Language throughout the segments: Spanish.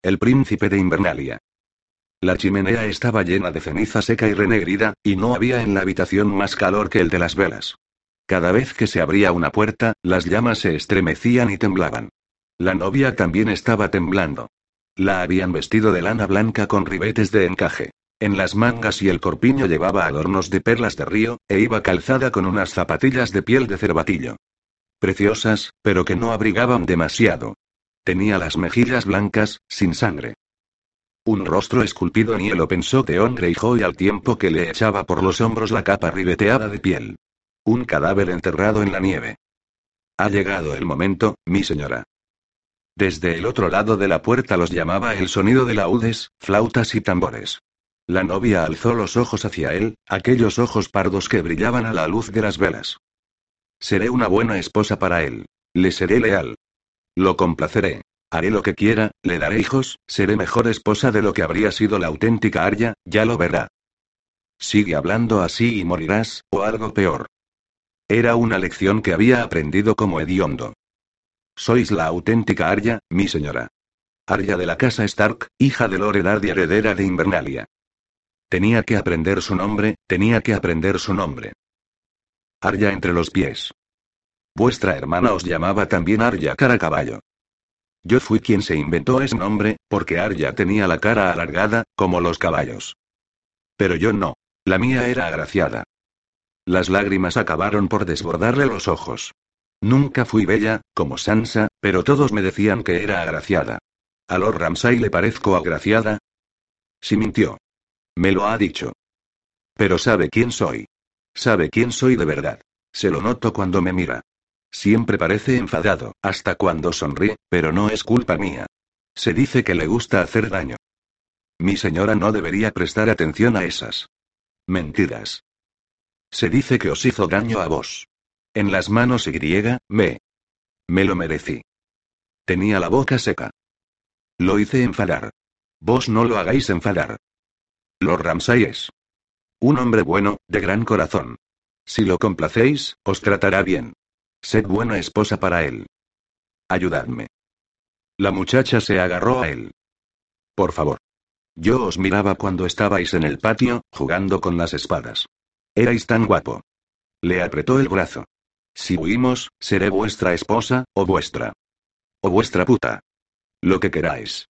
El príncipe de Invernalia. La chimenea estaba llena de ceniza seca y renegrida, y no había en la habitación más calor que el de las velas. Cada vez que se abría una puerta, las llamas se estremecían y temblaban. La novia también estaba temblando. La habían vestido de lana blanca con ribetes de encaje. En las mangas y el corpiño llevaba adornos de perlas de río, e iba calzada con unas zapatillas de piel de cervatillo. Preciosas, pero que no abrigaban demasiado. Tenía las mejillas blancas, sin sangre. Un rostro esculpido en hielo pensó Theon Greyjoy al tiempo que le echaba por los hombros la capa ribeteada de piel. Un cadáver enterrado en la nieve. Ha llegado el momento, mi señora. Desde el otro lado de la puerta los llamaba el sonido de laúdes, flautas y tambores. La novia alzó los ojos hacia él, aquellos ojos pardos que brillaban a la luz de las velas. Seré una buena esposa para él. Le seré leal. Lo complaceré. Haré lo que quiera, le daré hijos, seré mejor esposa de lo que habría sido la auténtica Arya, ya lo verá. Sigue hablando así y morirás, o algo peor. Era una lección que había aprendido como hediondo. Sois la auténtica Arya, mi señora. Arya de la casa Stark, hija de Lord y heredera de Invernalia. Tenía que aprender su nombre, tenía que aprender su nombre. Arya entre los pies. Vuestra hermana os llamaba también Arya cara caballo. Yo fui quien se inventó ese nombre, porque Arya tenía la cara alargada, como los caballos. Pero yo no. La mía era agraciada. Las lágrimas acabaron por desbordarle los ojos. Nunca fui bella, como Sansa, pero todos me decían que era agraciada. ¿A Lord Ramsay le parezco agraciada? Sí mintió. Me lo ha dicho. Pero sabe quién soy. Sabe quién soy de verdad. Se lo noto cuando me mira. Siempre parece enfadado, hasta cuando sonríe, pero no es culpa mía. Se dice que le gusta hacer daño. Mi señora no debería prestar atención a esas mentiras. Se dice que os hizo daño a vos. En las manos y griega, me. Me lo merecí. Tenía la boca seca. Lo hice enfadar. Vos no lo hagáis enfadar. Lord Ramsay es un hombre bueno, de gran corazón. Si lo complacéis, os tratará bien. Sed buena esposa para él. Ayudadme. La muchacha se agarró a él. Por favor. Yo os miraba cuando estabais en el patio, jugando con las espadas. Erais tan guapo. Le apretó el brazo. Si huimos, seré vuestra esposa, o vuestra. O vuestra puta. Lo que queráis.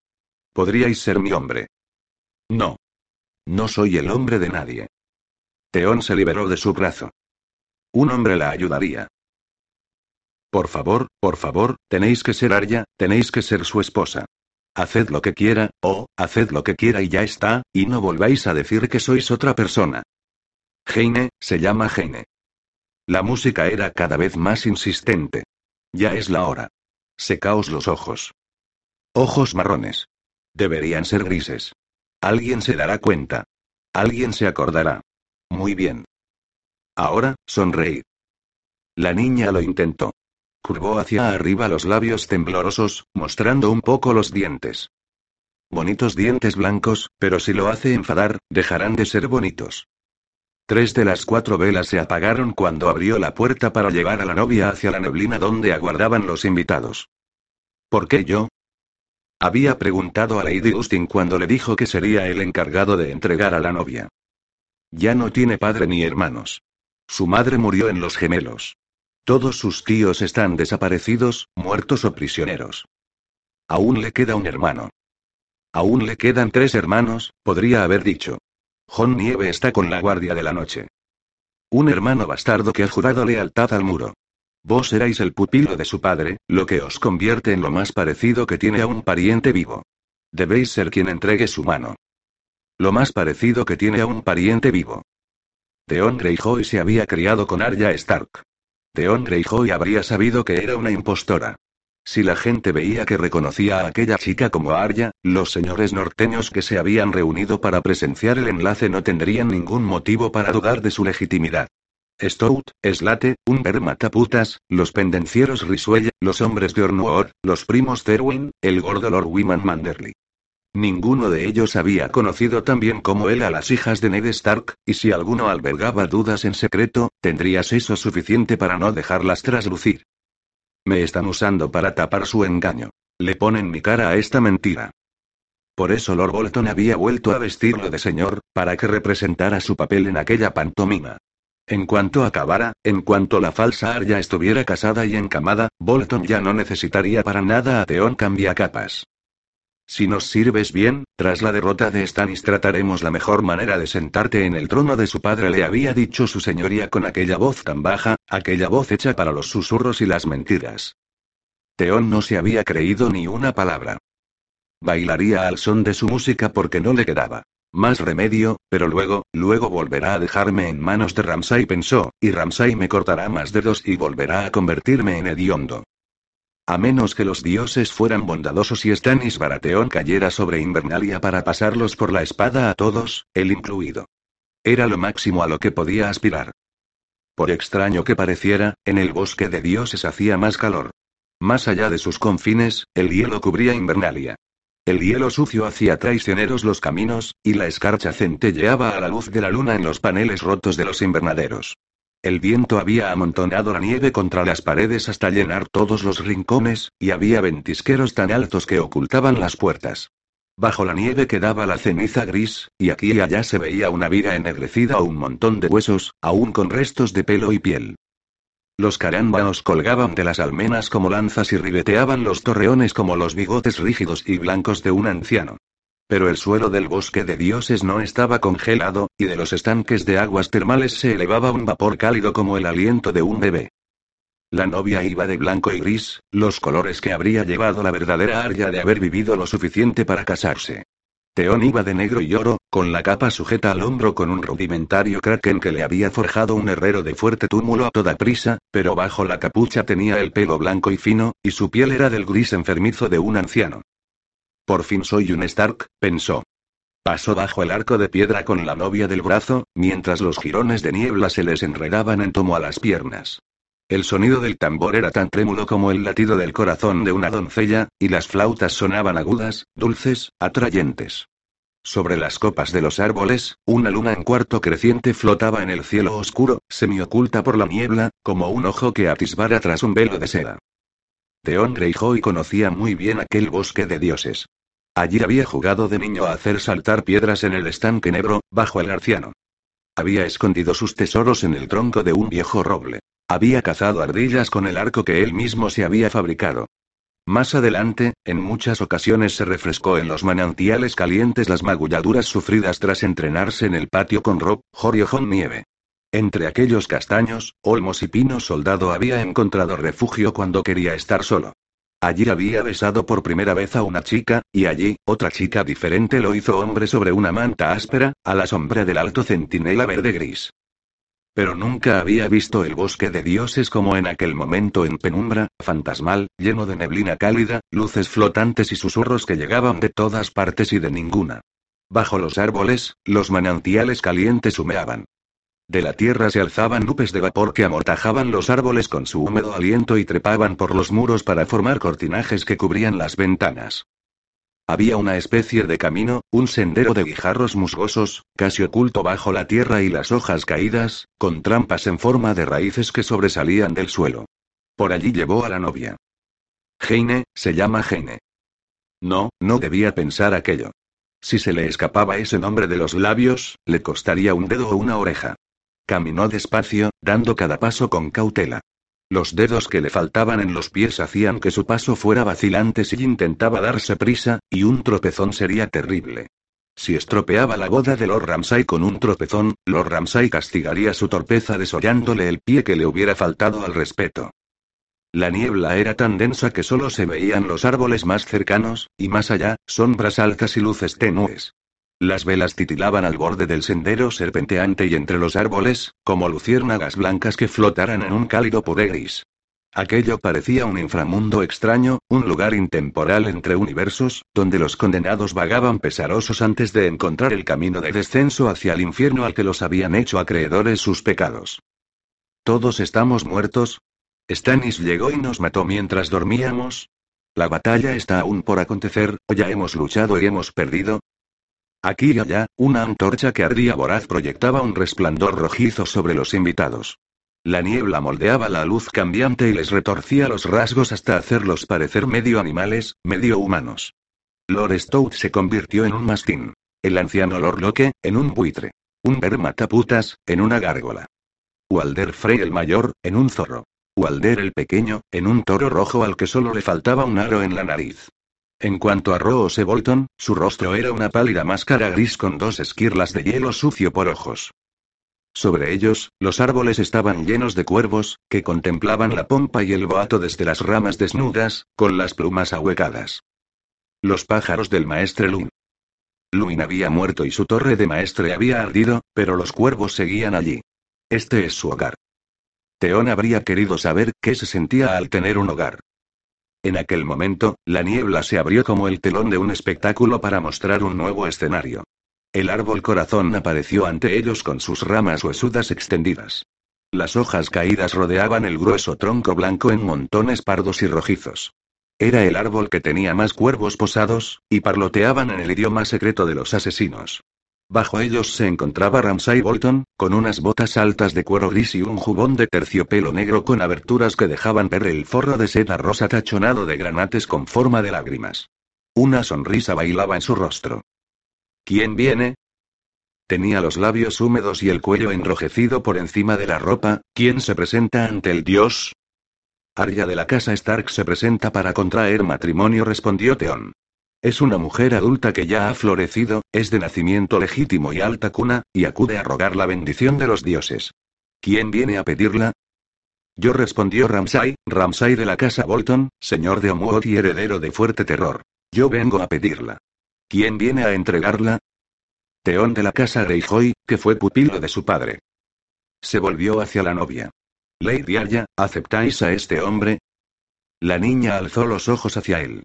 Podríais ser mi hombre. No. No soy el hombre de nadie. Teón se liberó de su brazo. Un hombre la ayudaría. Por favor, por favor, tenéis que ser Arya, tenéis que ser su esposa. Haced lo que quiera, o, haced lo que quiera y ya está, y no volváis a decir que sois otra persona. Heine, se llama Heine. La música era cada vez más insistente. Ya es la hora. Secaos los ojos. Ojos marrones. Deberían ser grises. Alguien se dará cuenta. Alguien se acordará. Muy bien. Ahora, sonreír. La niña lo intentó. Curvó hacia arriba los labios temblorosos, mostrando un poco los dientes. Bonitos dientes blancos, pero si lo hace enfadar, dejarán de ser bonitos. Tres de las cuatro velas se apagaron cuando abrió la puerta para llevar a la novia hacia la neblina donde aguardaban los invitados. ¿Por qué yo? Había preguntado a Lady Austin cuando le dijo que sería el encargado de entregar a la novia. Ya no tiene padre ni hermanos. Su madre murió en los gemelos. Todos sus tíos están desaparecidos, muertos o prisioneros. Aún le queda un hermano. Aún le quedan tres hermanos, podría haber dicho. John Nieve está con la guardia de la noche. Un hermano bastardo que ha jurado lealtad al muro. Vos erais el pupilo de su padre, lo que os convierte en lo más parecido que tiene a un pariente vivo. Debéis ser quien entregue su mano. Lo más parecido que tiene a un pariente vivo. Theon Greyjoy se había criado con Arya Stark. Theon Greyjoy habría sabido que era una impostora. Si la gente veía que reconocía a aquella chica como Arya, los señores norteños que se habían reunido para presenciar el enlace no tendrían ningún motivo para dudar de su legitimidad. Stout, Slate, un mataputas, los pendencieros Risuelle, los hombres de Ornuor, los primos Terwin, el gordo Lord Wyman Manderly. Ninguno de ellos había conocido tan bien como él a las hijas de Ned Stark, y si alguno albergaba dudas en secreto, tendría eso suficiente para no dejarlas traslucir. Me están usando para tapar su engaño. Le ponen mi cara a esta mentira. Por eso Lord Bolton había vuelto a vestirlo de señor, para que representara su papel en aquella pantomima. En cuanto acabara, en cuanto la falsa Arya estuviera casada y encamada, Bolton ya no necesitaría para nada a Theon Cambiacapas. Si nos sirves bien, tras la derrota de Stannis trataremos la mejor manera de sentarte en el trono de su padre, le había dicho su señoría con aquella voz tan baja, aquella voz hecha para los susurros y las mentiras. Theon no se había creído ni una palabra. Bailaría al son de su música porque no le quedaba más remedio, pero luego, luego volverá a dejarme en manos de Ramsay pensó, y Ramsay me cortará más dedos y volverá a convertirme en hediondo. A menos que los dioses fueran bondadosos y Stannis Baratheon cayera sobre Invernalia para pasarlos por la espada a todos, él incluido. Era lo máximo a lo que podía aspirar. Por extraño que pareciera, en el bosque de dioses hacía más calor. Más allá de sus confines, el hielo cubría Invernalia. El hielo sucio hacía traicioneros los caminos, y la escarcha centelleaba a la luz de la luna en los paneles rotos de los invernaderos. El viento había amontonado la nieve contra las paredes hasta llenar todos los rincones, y había ventisqueros tan altos que ocultaban las puertas. Bajo la nieve quedaba la ceniza gris, y aquí y allá se veía una viga ennegrecida o un montón de huesos, aún con restos de pelo y piel. Los carámbanos colgaban de las almenas como lanzas y ribeteaban los torreones como los bigotes rígidos y blancos de un anciano. Pero el suelo del bosque de dioses no estaba congelado, y de los estanques de aguas termales se elevaba un vapor cálido como el aliento de un bebé. La novia iba de blanco y gris, los colores que habría llevado la verdadera Arya de haber vivido lo suficiente para casarse. Teón iba de negro y oro, con la capa sujeta al hombro con un rudimentario kraken que le había forjado un herrero de fuerte túmulo a toda prisa, pero bajo la capucha tenía el pelo blanco y fino, y su piel era del gris enfermizo de un anciano. Por fin soy un Stark, pensó. Pasó bajo el arco de piedra con la novia del brazo, mientras los jirones de niebla se les enredaban en tomo a las piernas. El sonido del tambor era tan trémulo como el latido del corazón de una doncella, y las flautas sonaban agudas, dulces, atrayentes. Sobre las copas de los árboles, una luna en cuarto creciente flotaba en el cielo oscuro, semioculta por la niebla, como un ojo que atisbara tras un velo de seda. Theon Greyjoy conocía muy bien aquel bosque de dioses. Allí había jugado de niño a hacer saltar piedras en el estanque negro, bajo el arciano. Había escondido sus tesoros en el tronco de un viejo roble. Había cazado ardillas con el arco que él mismo se había fabricado. Más adelante, en muchas ocasiones se refrescó en los manantiales calientes las magulladuras sufridas tras entrenarse en el patio con Rob, Joriojon Nieve. Entre aquellos castaños, olmos y pinos soldado había encontrado refugio cuando quería estar solo. Allí había besado por primera vez a una chica, y allí, otra chica diferente lo hizo hombre sobre una manta áspera, a la sombra del alto centinela verde gris. Pero nunca había visto el bosque de dioses como en aquel momento en penumbra, fantasmal, lleno de neblina cálida, luces flotantes y susurros que llegaban de todas partes y de ninguna. Bajo los árboles, los manantiales calientes humeaban. De la tierra se alzaban nubes de vapor que amortajaban los árboles con su húmedo aliento y trepaban por los muros para formar cortinajes que cubrían las ventanas. Había una especie de camino, un sendero de guijarros musgosos, casi oculto bajo la tierra y las hojas caídas, con trampas en forma de raíces que sobresalían del suelo. Por allí llevó a la novia. Heine, se llama Heine. No, no debía pensar aquello. Si se le escapaba ese nombre de los labios, le costaría un dedo o una oreja. Caminó despacio, dando cada paso con cautela. Los dedos que le faltaban en los pies hacían que su paso fuera vacilante si intentaba darse prisa, y un tropezón sería terrible. Si estropeaba la boda de Lord Ramsay con un tropezón, Lord Ramsay castigaría su torpeza desollándole el pie que le hubiera faltado al respeto. La niebla era tan densa que solo se veían los árboles más cercanos, y más allá, sombras altas y luces tenues. Las velas titilaban al borde del sendero serpenteante y entre los árboles, como luciérnagas blancas que flotaran en un cálido puré gris. Aquello parecía un inframundo extraño, un lugar intemporal entre universos, donde los condenados vagaban pesarosos antes de encontrar el camino de descenso hacia el infierno al que los habían hecho acreedores sus pecados. ¿Todos estamos muertos? ¿Stannis llegó y nos mató mientras dormíamos? ¿La batalla está aún por acontecer, o ya hemos luchado y hemos perdido? Aquí y allá, una antorcha que ardía voraz proyectaba un resplandor rojizo sobre los invitados. La niebla moldeaba la luz cambiante y les retorcía los rasgos hasta hacerlos parecer medio animales, medio humanos. Lord Stout se convirtió en un mastín. El anciano Lord Locke, en un buitre. Un mataputas, en una gárgola. Walder Frey el mayor, en un zorro. Walder el pequeño, en un toro rojo al que solo le faltaba un aro en la nariz. En cuanto a Rose Bolton, su rostro era una pálida máscara gris con dos esquirlas de hielo sucio por ojos. Sobre ellos, los árboles estaban llenos de cuervos, que contemplaban la pompa y el boato desde las ramas desnudas, con las plumas ahuecadas. Los pájaros del maestre Lun. Luin había muerto y su torre de maestre había ardido, pero los cuervos seguían allí. Este es su hogar. Teón habría querido saber qué se sentía al tener un hogar. En aquel momento, la niebla se abrió como el telón de un espectáculo para mostrar un nuevo escenario. El árbol corazón apareció ante ellos con sus ramas huesudas extendidas. Las hojas caídas rodeaban el grueso tronco blanco en montones pardos y rojizos. Era el árbol que tenía más cuervos posados, y parloteaban en el idioma secreto de los asesinos. Bajo ellos se encontraba Ramsay Bolton, con unas botas altas de cuero gris y un jubón de terciopelo negro con aberturas que dejaban ver el forro de seda rosa tachonado de granates con forma de lágrimas. Una sonrisa bailaba en su rostro. ¿Quién viene? Tenía los labios húmedos y el cuello enrojecido por encima de la ropa. ¿Quién se presenta ante el dios? Arya de la casa Stark se presenta para contraer matrimonio, respondió Theon. Es una mujer adulta que ya ha florecido, es de nacimiento legítimo y alta cuna, y acude a rogar la bendición de los dioses. ¿Quién viene a pedirla? Yo respondió Ramsay, Ramsay de la casa Bolton, señor de Omuot y heredero de fuerte terror. Yo vengo a pedirla. ¿Quién viene a entregarla? Teón de la casa Greyjoy, que fue pupilo de su padre. Se volvió hacia la novia. Lady Arya, ¿aceptáis a este hombre? La niña alzó los ojos hacia él.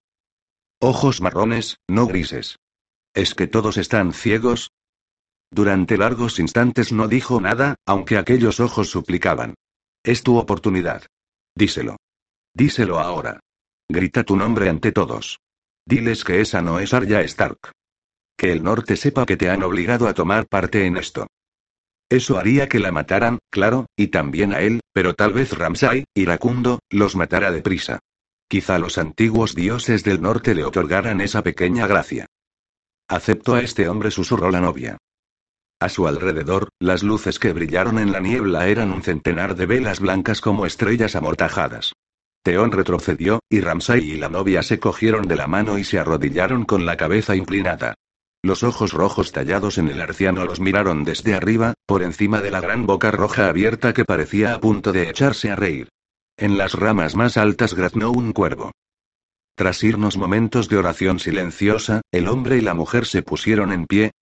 Ojos marrones, no grises. ¿Es que todos están ciegos? Durante largos instantes no dijo nada, aunque aquellos ojos suplicaban. Es tu oportunidad. Díselo. Díselo ahora. Grita tu nombre ante todos. Diles que esa no es Arya Stark. Que el norte sepa que te han obligado a tomar parte en esto. Eso haría que la mataran, claro, y también a él, pero tal vez Ramsay, iracundo, los matara deprisa. Quizá los antiguos dioses del norte le otorgaran esa pequeña gracia. Acepto a este hombre, susurró la novia. A su alrededor, las luces que brillaron en la niebla eran un centenar de velas blancas como estrellas amortajadas. Teón retrocedió, y Ramsay y la novia se cogieron de la mano y se arrodillaron con la cabeza inclinada. Los ojos rojos tallados en el arciano los miraron desde arriba, por encima de la gran boca roja abierta que parecía a punto de echarse a reír. En las ramas más altas graznó un cuervo. Tras irnos momentos de oración silenciosa, el hombre y la mujer se pusieron en pie,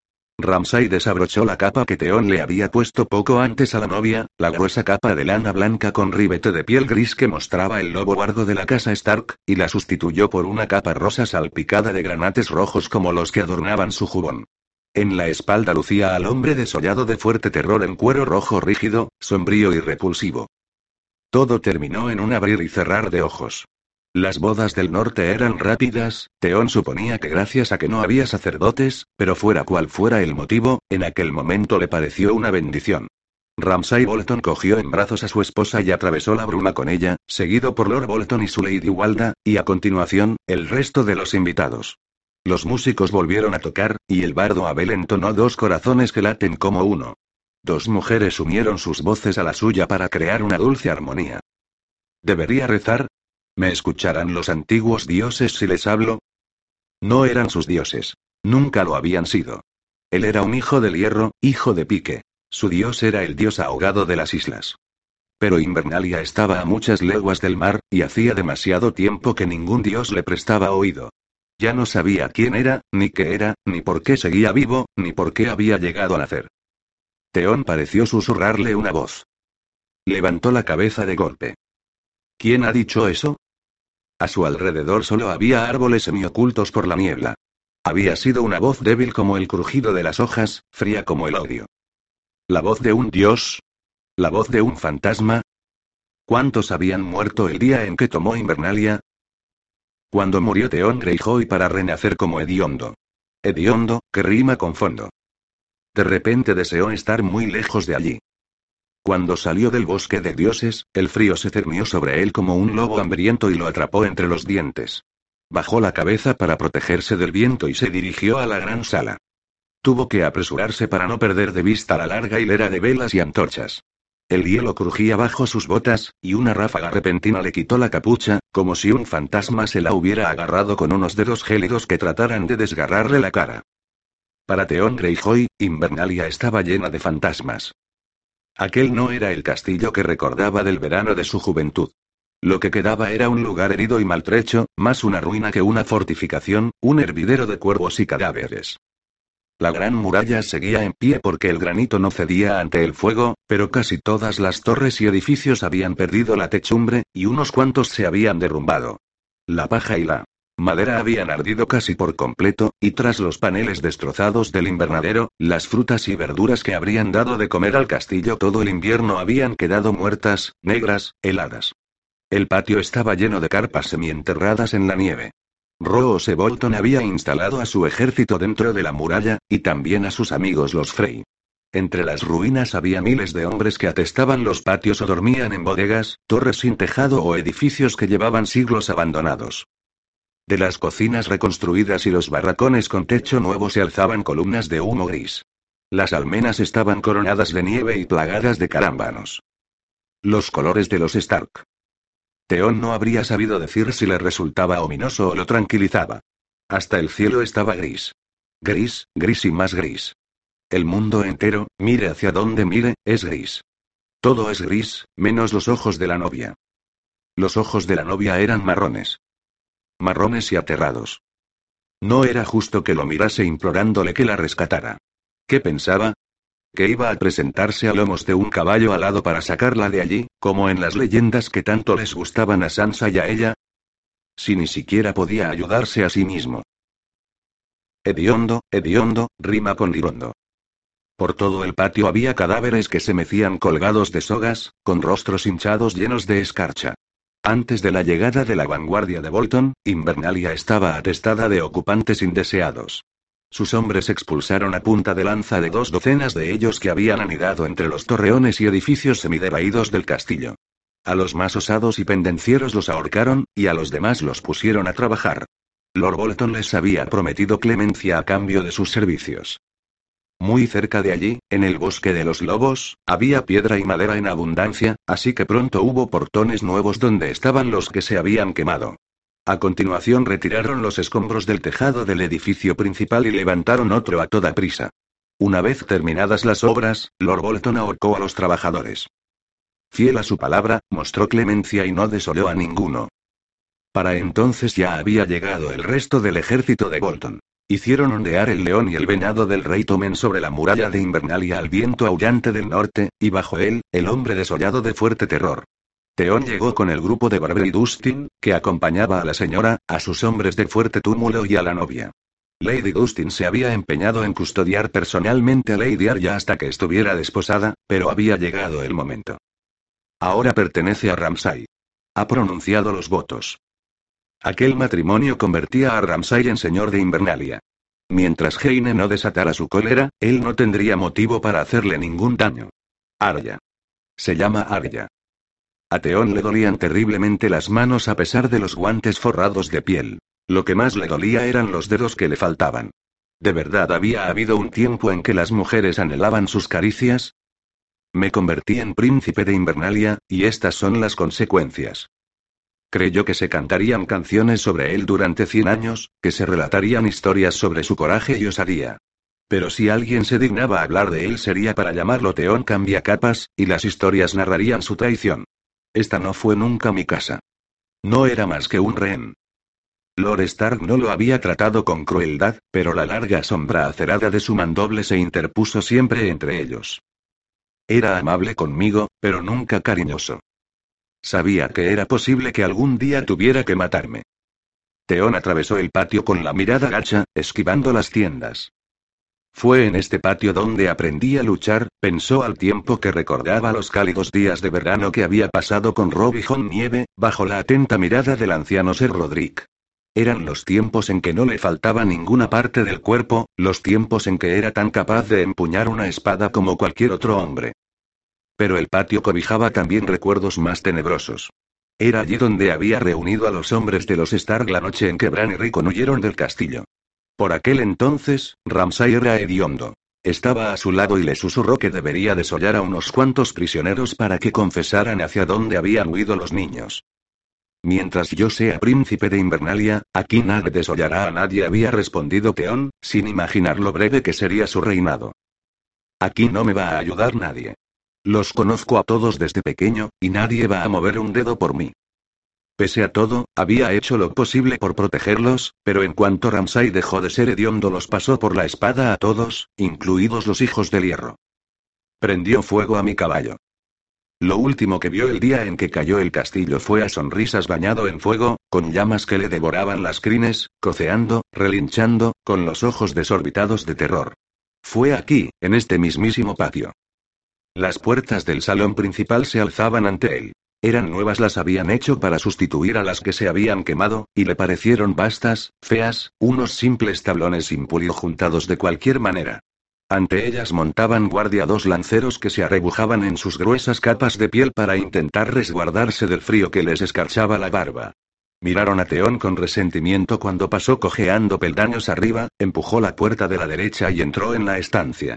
Ramsay desabrochó la capa que Teón le había puesto poco antes a la novia, la gruesa capa de lana blanca con ribete de piel gris que mostraba el lobo guardo de la casa Stark, y la sustituyó por una capa rosa salpicada de granates rojos como los que adornaban su jubón. En la espalda lucía al hombre desollado de fuerte terror en cuero rojo rígido, sombrío y repulsivo. Todo terminó en un abrir y cerrar de ojos. Las bodas del norte eran rápidas, Teón suponía que gracias a que no había sacerdotes, pero fuera cual fuera el motivo, en aquel momento le pareció una bendición. Ramsay Bolton cogió en brazos a su esposa y atravesó la bruma con ella, seguido por Lord Bolton y su Lady Walda, y a continuación, el resto de los invitados. Los músicos volvieron a tocar, y el bardo Abel entonó dos corazones que laten como uno. Dos mujeres unieron sus voces a la suya para crear una dulce armonía. ¿Debería rezar? ¿Me escucharán los antiguos dioses si les hablo? No eran sus dioses. Nunca lo habían sido. Él era un hijo del hierro, hijo de pique. Su dios era el dios ahogado de las islas. Pero Invernalia estaba a muchas leguas del mar, y hacía demasiado tiempo que ningún dios le prestaba oído. Ya no sabía quién era, ni qué era, ni por qué seguía vivo, ni por qué había llegado a nacer. Teón pareció susurrarle una voz. Levantó la cabeza de golpe. ¿Quién ha dicho eso? A su alrededor solo había árboles semiocultos por la niebla. Había sido una voz débil como el crujido de las hojas, fría como el odio. ¿La voz de un dios? ¿La voz de un fantasma? ¿Cuántos habían muerto el día en que tomó Invernalia? Cuando murió Theon Greyjoy para renacer como hediondo. Hediondo, que rima con fondo. De repente deseó estar muy lejos de allí. Cuando salió del bosque de dioses, el frío se cernió sobre él como un lobo hambriento y lo atrapó entre los dientes. Bajó la cabeza para protegerse del viento y se dirigió a la gran sala. Tuvo que apresurarse para no perder de vista la larga hilera de velas y antorchas. El hielo crujía bajo sus botas, y una ráfaga repentina le quitó la capucha, como si un fantasma se la hubiera agarrado con unos dedos gélidos que trataran de desgarrarle la cara. Para Theon Greyjoy, Invernalia estaba llena de fantasmas. Aquel no era el castillo que recordaba del verano de su juventud. Lo que quedaba era un lugar herido y maltrecho, más una ruina que una fortificación, un hervidero de cuervos y cadáveres. La gran muralla seguía en pie porque el granito no cedía ante el fuego, pero casi todas las torres y edificios habían perdido la techumbre, y unos cuantos se habían derrumbado. La paja y la madera habían ardido casi por completo, y tras los paneles destrozados del invernadero, las frutas y verduras que habrían dado de comer al castillo todo el invierno habían quedado muertas, negras, heladas. El patio estaba lleno de carpas semienterradas en la nieve. Rose Bolton había instalado a su ejército dentro de la muralla, y también a sus amigos los Frey. Entre las ruinas había miles de hombres que atestaban los patios o dormían en bodegas, torres sin tejado o edificios que llevaban siglos abandonados. De las cocinas reconstruidas y los barracones con techo nuevo se alzaban columnas de humo gris. Las almenas estaban coronadas de nieve y plagadas de carámbanos. Los colores de los Stark. Teón no habría sabido decir si le resultaba ominoso o lo tranquilizaba. Hasta el cielo estaba gris. Gris, gris y más gris. El mundo entero, mire hacia donde mire, es gris. Todo es gris, menos los ojos de la novia. Los ojos de la novia eran marrones. Marrones y aterrados. No era justo que lo mirase implorándole que la rescatara. ¿Qué pensaba? que iba a presentarse a lomos de un caballo alado para sacarla de allí, como en las leyendas que tanto les gustaban a Sansa y a ella. Si ni siquiera podía ayudarse a sí mismo. Hediondo, hediondo, rima con lirondo. Por todo el patio había cadáveres que se mecían colgados de sogas, con rostros hinchados llenos de escarcha. Antes de la llegada de la vanguardia de Bolton, Invernalia estaba atestada de ocupantes indeseados. Sus hombres expulsaron a punta de lanza de dos docenas de ellos que habían anidado entre los torreones y edificios semidevaídos del castillo. A los más osados y pendencieros los ahorcaron, y a los demás los pusieron a trabajar. Lord Bolton les había prometido clemencia a cambio de sus servicios. Muy cerca de allí, en el bosque de los lobos, había piedra y madera en abundancia, así que pronto hubo portones nuevos donde estaban los que se habían quemado. A continuación retiraron los escombros del tejado del edificio principal y levantaron otro a toda prisa. Una vez terminadas las obras, Lord Bolton ahorcó a los trabajadores. Fiel a su palabra, mostró clemencia y no desoló a ninguno. Para entonces ya había llegado el resto del ejército de Bolton. Hicieron ondear el león y el venado del rey Tomen sobre la muralla de Invernalia al viento aullante del norte, y bajo él, el hombre desollado de fuerte terror. Theon llegó con el grupo de Barber y Dustin, que acompañaba a la señora, a sus hombres de fuerte túmulo y a la novia. Lady Dustin se había empeñado en custodiar personalmente a Lady Arya hasta que estuviera desposada, pero había llegado el momento. Ahora pertenece a Ramsay. Ha pronunciado los votos. Aquel matrimonio convertía a Ramsay en señor de Invernalia. Mientras Heine no desatara su cólera, él no tendría motivo para hacerle ningún daño. Arya. Se llama Arya. A Teón le dolían terriblemente las manos a pesar de los guantes forrados de piel. Lo que más le dolía eran los dedos que le faltaban. ¿De verdad había habido un tiempo en que las mujeres anhelaban sus caricias? Me convertí en príncipe de Invernalia, y estas son las consecuencias. Creyó que se cantarían canciones sobre él durante cien años, que se relatarían historias sobre su coraje y osadía. Pero si alguien se dignaba hablar de él sería para llamarlo Teón Cambiacapas, y las historias narrarían su traición. Esta no fue nunca mi casa. No era más que un rehén. Lord Stark no lo había tratado con crueldad, pero la larga sombra acerada de su mandoble se interpuso siempre entre ellos. Era amable conmigo, pero nunca cariñoso. Sabía que era posible que algún día tuviera que matarme. Teón atravesó el patio con la mirada gacha, esquivando las tiendas. Fue en este patio donde aprendí a luchar, pensó al tiempo que recordaba los cálidos días de verano que había pasado con Robbie Nieve, bajo la atenta mirada del anciano Ser Roderick. Eran los tiempos en que no le faltaba ninguna parte del cuerpo, los tiempos en que era tan capaz de empuñar una espada como cualquier otro hombre. Pero el patio cobijaba también recuerdos más tenebrosos. Era allí donde había reunido a los hombres de los Stark la noche en que Bran y Rickon huyeron del castillo. Por aquel entonces, Ramsay era hediondo. Estaba a su lado y le susurró que debería desollar a unos cuantos prisioneros para que confesaran hacia dónde habían huido los niños. Mientras yo sea príncipe de Invernalia, aquí nadie desollará a nadie, había respondido Teón, sin imaginar lo breve que sería su reinado. Aquí no me va a ayudar nadie. Los conozco a todos desde pequeño, y nadie va a mover un dedo por mí. Pese a todo, había hecho lo posible por protegerlos, pero en cuanto Ramsay dejó de ser hediondo los pasó por la espada a todos, incluidos los hijos del hierro. Prendió fuego a mi caballo. Lo último que vio el día en que cayó el castillo fue a sonrisas bañado en fuego, con llamas que le devoraban las crines, coceando, relinchando, con los ojos desorbitados de terror. Fue aquí, en este mismísimo patio. Las puertas del salón principal se alzaban ante él. Eran nuevas, las habían hecho para sustituir a las que se habían quemado, y le parecieron vastas, feas, unos simples tablones sin pulir juntados de cualquier manera. Ante ellas montaban guardia dos lanceros que se arrebujaban en sus gruesas capas de piel para intentar resguardarse del frío que les escarchaba la barba. Miraron a Teón con resentimiento cuando pasó cojeando peldaños arriba, empujó la puerta de la derecha y entró en la estancia.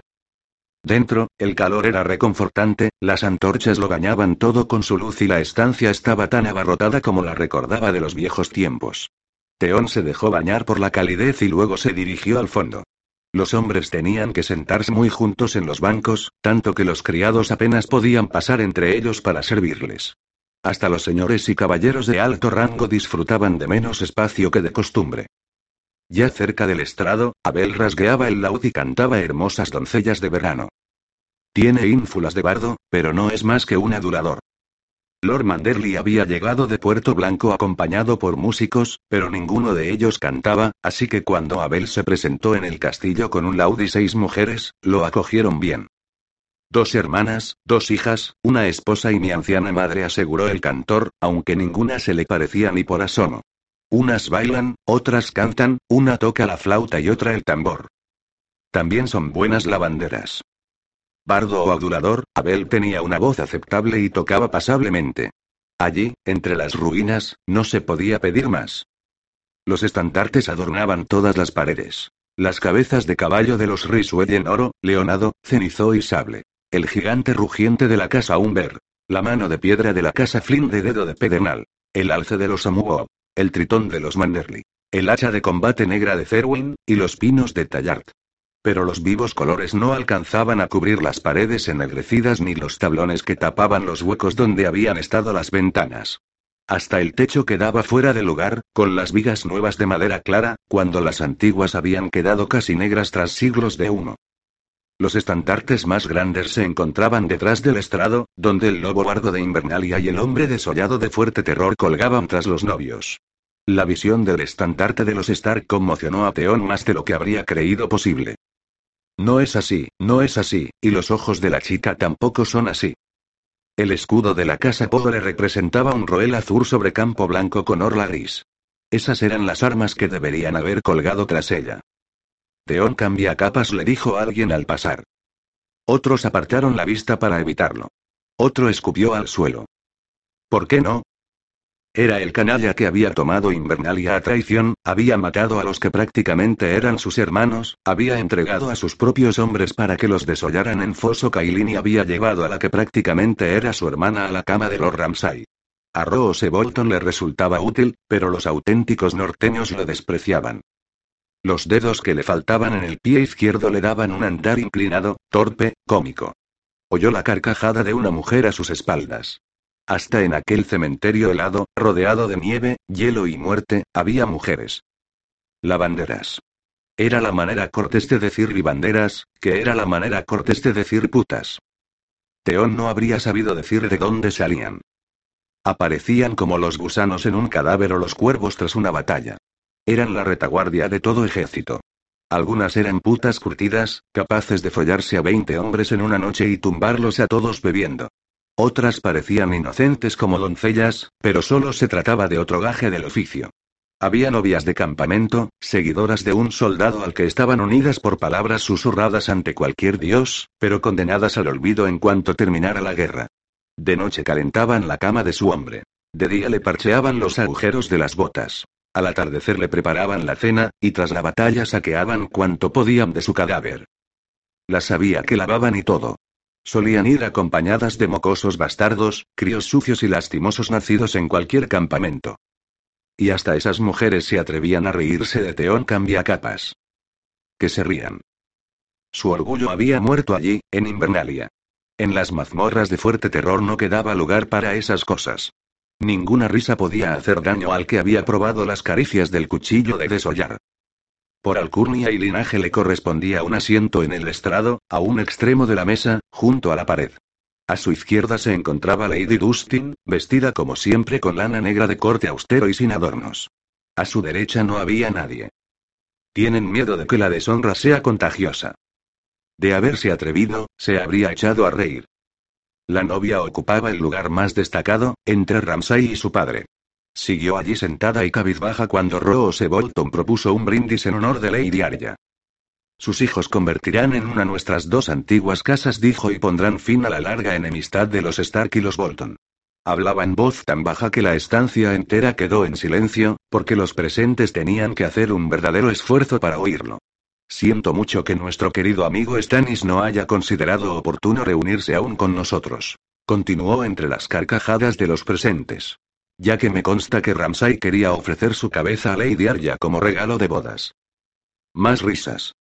Dentro, el calor era reconfortante, las antorchas lo bañaban todo con su luz y la estancia estaba tan abarrotada como la recordaba de los viejos tiempos. Teón se dejó bañar por la calidez y luego se dirigió al fondo. Los hombres tenían que sentarse muy juntos en los bancos, tanto que los criados apenas podían pasar entre ellos para servirles. Hasta los señores y caballeros de alto rango disfrutaban de menos espacio que de costumbre. Ya cerca del estrado, Abel rasgueaba el laúd y cantaba hermosas doncellas de verano. Tiene ínfulas de bardo, pero no es más que un adulador. Lord Manderley había llegado de Puerto Blanco acompañado por músicos, pero ninguno de ellos cantaba, así que cuando Abel se presentó en el castillo con un laúd y seis mujeres, lo acogieron bien. Dos hermanas, dos hijas, una esposa y mi anciana madre aseguró el cantor, aunque ninguna se le parecía ni por asomo. Unas bailan, otras cantan, una toca la flauta y otra el tambor. También son buenas lavanderas. Bardo o adulador, Abel tenía una voz aceptable y tocaba pasablemente. Allí, entre las ruinas, no se podía pedir más. Los estandartes adornaban todas las paredes. Las cabezas de caballo de los en oro, leonado, cenizo y sable. El gigante rugiente de la casa Umber. La mano de piedra de la casa Flynn de dedo de pedernal. El alce de los Amuo el tritón de los Manderly, el hacha de combate negra de Cerwin, y los pinos de Tallard. Pero los vivos colores no alcanzaban a cubrir las paredes ennegrecidas ni los tablones que tapaban los huecos donde habían estado las ventanas. Hasta el techo quedaba fuera de lugar, con las vigas nuevas de madera clara, cuando las antiguas habían quedado casi negras tras siglos de humo. Los estandartes más grandes se encontraban detrás del estrado, donde el lobo bardo de Invernalia y el hombre desollado de fuerte terror colgaban tras los novios. La visión del estandarte de los Stark conmocionó a Theon más de lo que habría creído posible. No es así, no es así, y los ojos de la chica tampoco son así. El escudo de la casa pobre representaba un roel azul sobre campo blanco con orla gris. Esas eran las armas que deberían haber colgado tras ella. Teón cambia capas, le dijo alguien al pasar. Otros apartaron la vista para evitarlo. Otro escupió al suelo. ¿Por qué no? Era el canalla que había tomado Invernalia a traición, había matado a los que prácticamente eran sus hermanos, había entregado a sus propios hombres para que los desollaran en Foso Kailin y había llevado a la que prácticamente era su hermana a la cama de los Ramsay. A Rose Bolton le resultaba útil, pero los auténticos norteños lo despreciaban. Los dedos que le faltaban en el pie izquierdo le daban un andar inclinado, torpe, cómico. Oyó la carcajada de una mujer a sus espaldas. Hasta en aquel cementerio helado, rodeado de nieve, hielo y muerte, había mujeres. Lavanderas. Era la manera cortés de decir ribanderas, que era la manera cortés de decir putas. Teón no habría sabido decir de dónde salían. Aparecían como los gusanos en un cadáver o los cuervos tras una batalla. Eran la retaguardia de todo ejército. Algunas eran putas curtidas, capaces de follarse a 20 hombres en una noche y tumbarlos a todos bebiendo. Otras parecían inocentes como doncellas, pero solo se trataba de otro gaje del oficio. Había novias de campamento, seguidoras de un soldado al que estaban unidas por palabras susurradas ante cualquier dios, pero condenadas al olvido en cuanto terminara la guerra. De noche calentaban la cama de su hombre. De día le parcheaban los agujeros de las botas. Al atardecer le preparaban la cena, y tras la batalla saqueaban cuanto podían de su cadáver. Las sabía que lavaban y todo. Solían ir acompañadas de mocosos bastardos, críos sucios y lastimosos nacidos en cualquier campamento. Y hasta esas mujeres se atrevían a reírse de Teón capas. Que se rían. Su orgullo había muerto allí, en Invernalia. En las mazmorras de fuerte terror no quedaba lugar para esas cosas. Ninguna risa podía hacer daño al que había probado las caricias del cuchillo de desollar. Por alcurnia y linaje le correspondía un asiento en el estrado, a un extremo de la mesa, junto a la pared. A su izquierda se encontraba Lady Dustin, vestida como siempre con lana negra de corte austero y sin adornos. A su derecha no había nadie. Tienen miedo de que la deshonra sea contagiosa. De haberse atrevido, se habría echado a reír. La novia ocupaba el lugar más destacado, entre Ramsay y su padre. Siguió allí sentada y cabizbaja cuando Rose Bolton propuso un brindis en honor de Lady Arya. Sus hijos convertirán en una nuestras dos antiguas casas, dijo, y pondrán fin a la larga enemistad de los Stark y los Bolton. Hablaba en voz tan baja que la estancia entera quedó en silencio, porque los presentes tenían que hacer un verdadero esfuerzo para oírlo. Siento mucho que nuestro querido amigo Stannis no haya considerado oportuno reunirse aún con nosotros. Continuó entre las carcajadas de los presentes. Ya que me consta que Ramsay quería ofrecer su cabeza a Lady Arya como regalo de bodas. Más risas.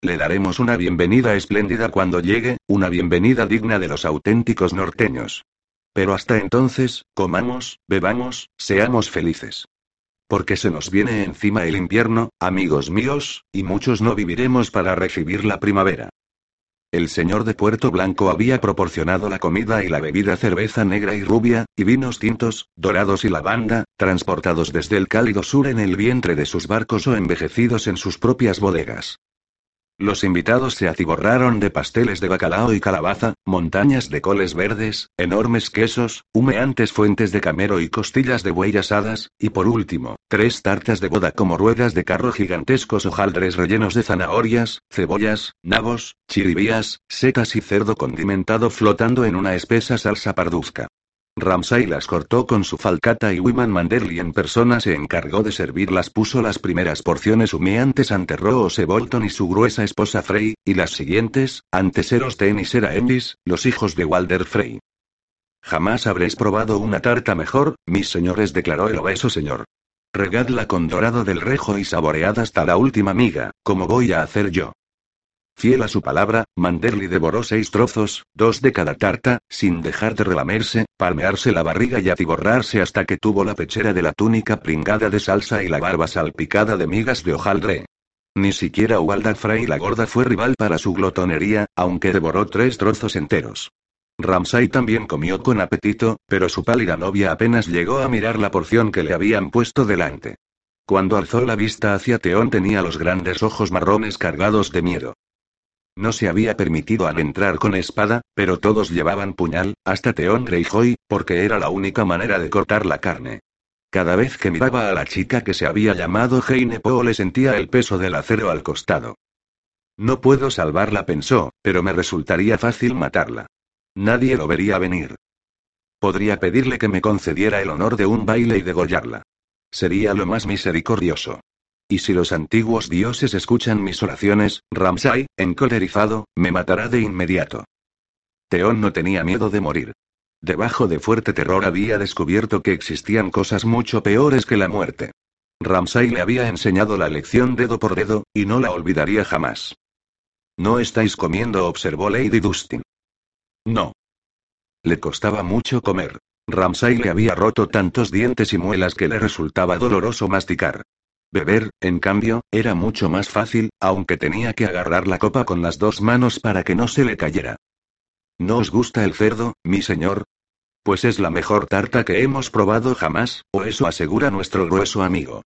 Le daremos una bienvenida espléndida cuando llegue, una bienvenida digna de los auténticos norteños. Pero hasta entonces, comamos, bebamos, seamos felices. Porque se nos viene encima el invierno, amigos míos, y muchos no viviremos para recibir la primavera. El señor de Puerto Blanco había proporcionado la comida y la bebida cerveza negra y rubia, y vinos tintos, dorados y lavanda, transportados desde el cálido sur en el vientre de sus barcos o envejecidos en sus propias bodegas. Los invitados se atiborraron de pasteles de bacalao y calabaza, montañas de coles verdes, enormes quesos, humeantes fuentes de camero y costillas de buey asadas, y por último, tres tartas de boda como ruedas de carro gigantescos hojaldres rellenos de zanahorias, cebollas, nabos, chiribías, setas y cerdo condimentado flotando en una espesa salsa parduzca. Ramsay las cortó con su falcata y Wiman Manderly en persona se encargó de servirlas. Puso las primeras porciones humeantes ante Rose Bolton y su gruesa esposa Frey, y las siguientes, ante Serosten y Sera Envis, los hijos de Walder Frey. Jamás habréis probado una tarta mejor, mis señores, declaró el obeso señor. Regadla con dorado del rejo y saboread hasta la última miga, como voy a hacer yo. Fiel a su palabra, Manderly devoró seis trozos, dos de cada tarta, sin dejar de relamerse, palmearse la barriga y atiborrarse hasta que tuvo la pechera de la túnica pringada de salsa y la barba salpicada de migas de hojaldre. Ni siquiera Walda Frey la gorda fue rival para su glotonería, aunque devoró tres trozos enteros. Ramsay también comió con apetito, pero su pálida novia apenas llegó a mirar la porción que le habían puesto delante. Cuando alzó la vista hacia Teón tenía los grandes ojos marrones cargados de miedo. No se había permitido al entrar con espada, pero todos llevaban puñal, hasta Theon Greyjoy, porque era la única manera de cortar la carne. Cada vez que miraba a la chica que se había llamado Heine Poe le sentía el peso del acero al costado. No puedo salvarla, pensó, pero me resultaría fácil matarla. Nadie lo vería venir. Podría pedirle que me concediera el honor de un baile y degollarla. Sería lo más misericordioso. Y si los antiguos dioses escuchan mis oraciones, Ramsay, encolerizado, me matará de inmediato. Teón no tenía miedo de morir. Debajo de fuerte terror había descubierto que existían cosas mucho peores que la muerte. Ramsay le había enseñado la lección dedo por dedo, y no la olvidaría jamás. No estáis comiendo, observó Lady Dustin. No. Le costaba mucho comer. Ramsay le había roto tantos dientes y muelas que le resultaba doloroso masticar. Beber, en cambio, era mucho más fácil, aunque tenía que agarrar la copa con las dos manos para que no se le cayera. ¿No os gusta el cerdo, mi señor? Pues es la mejor tarta que hemos probado jamás, o eso asegura nuestro grueso amigo.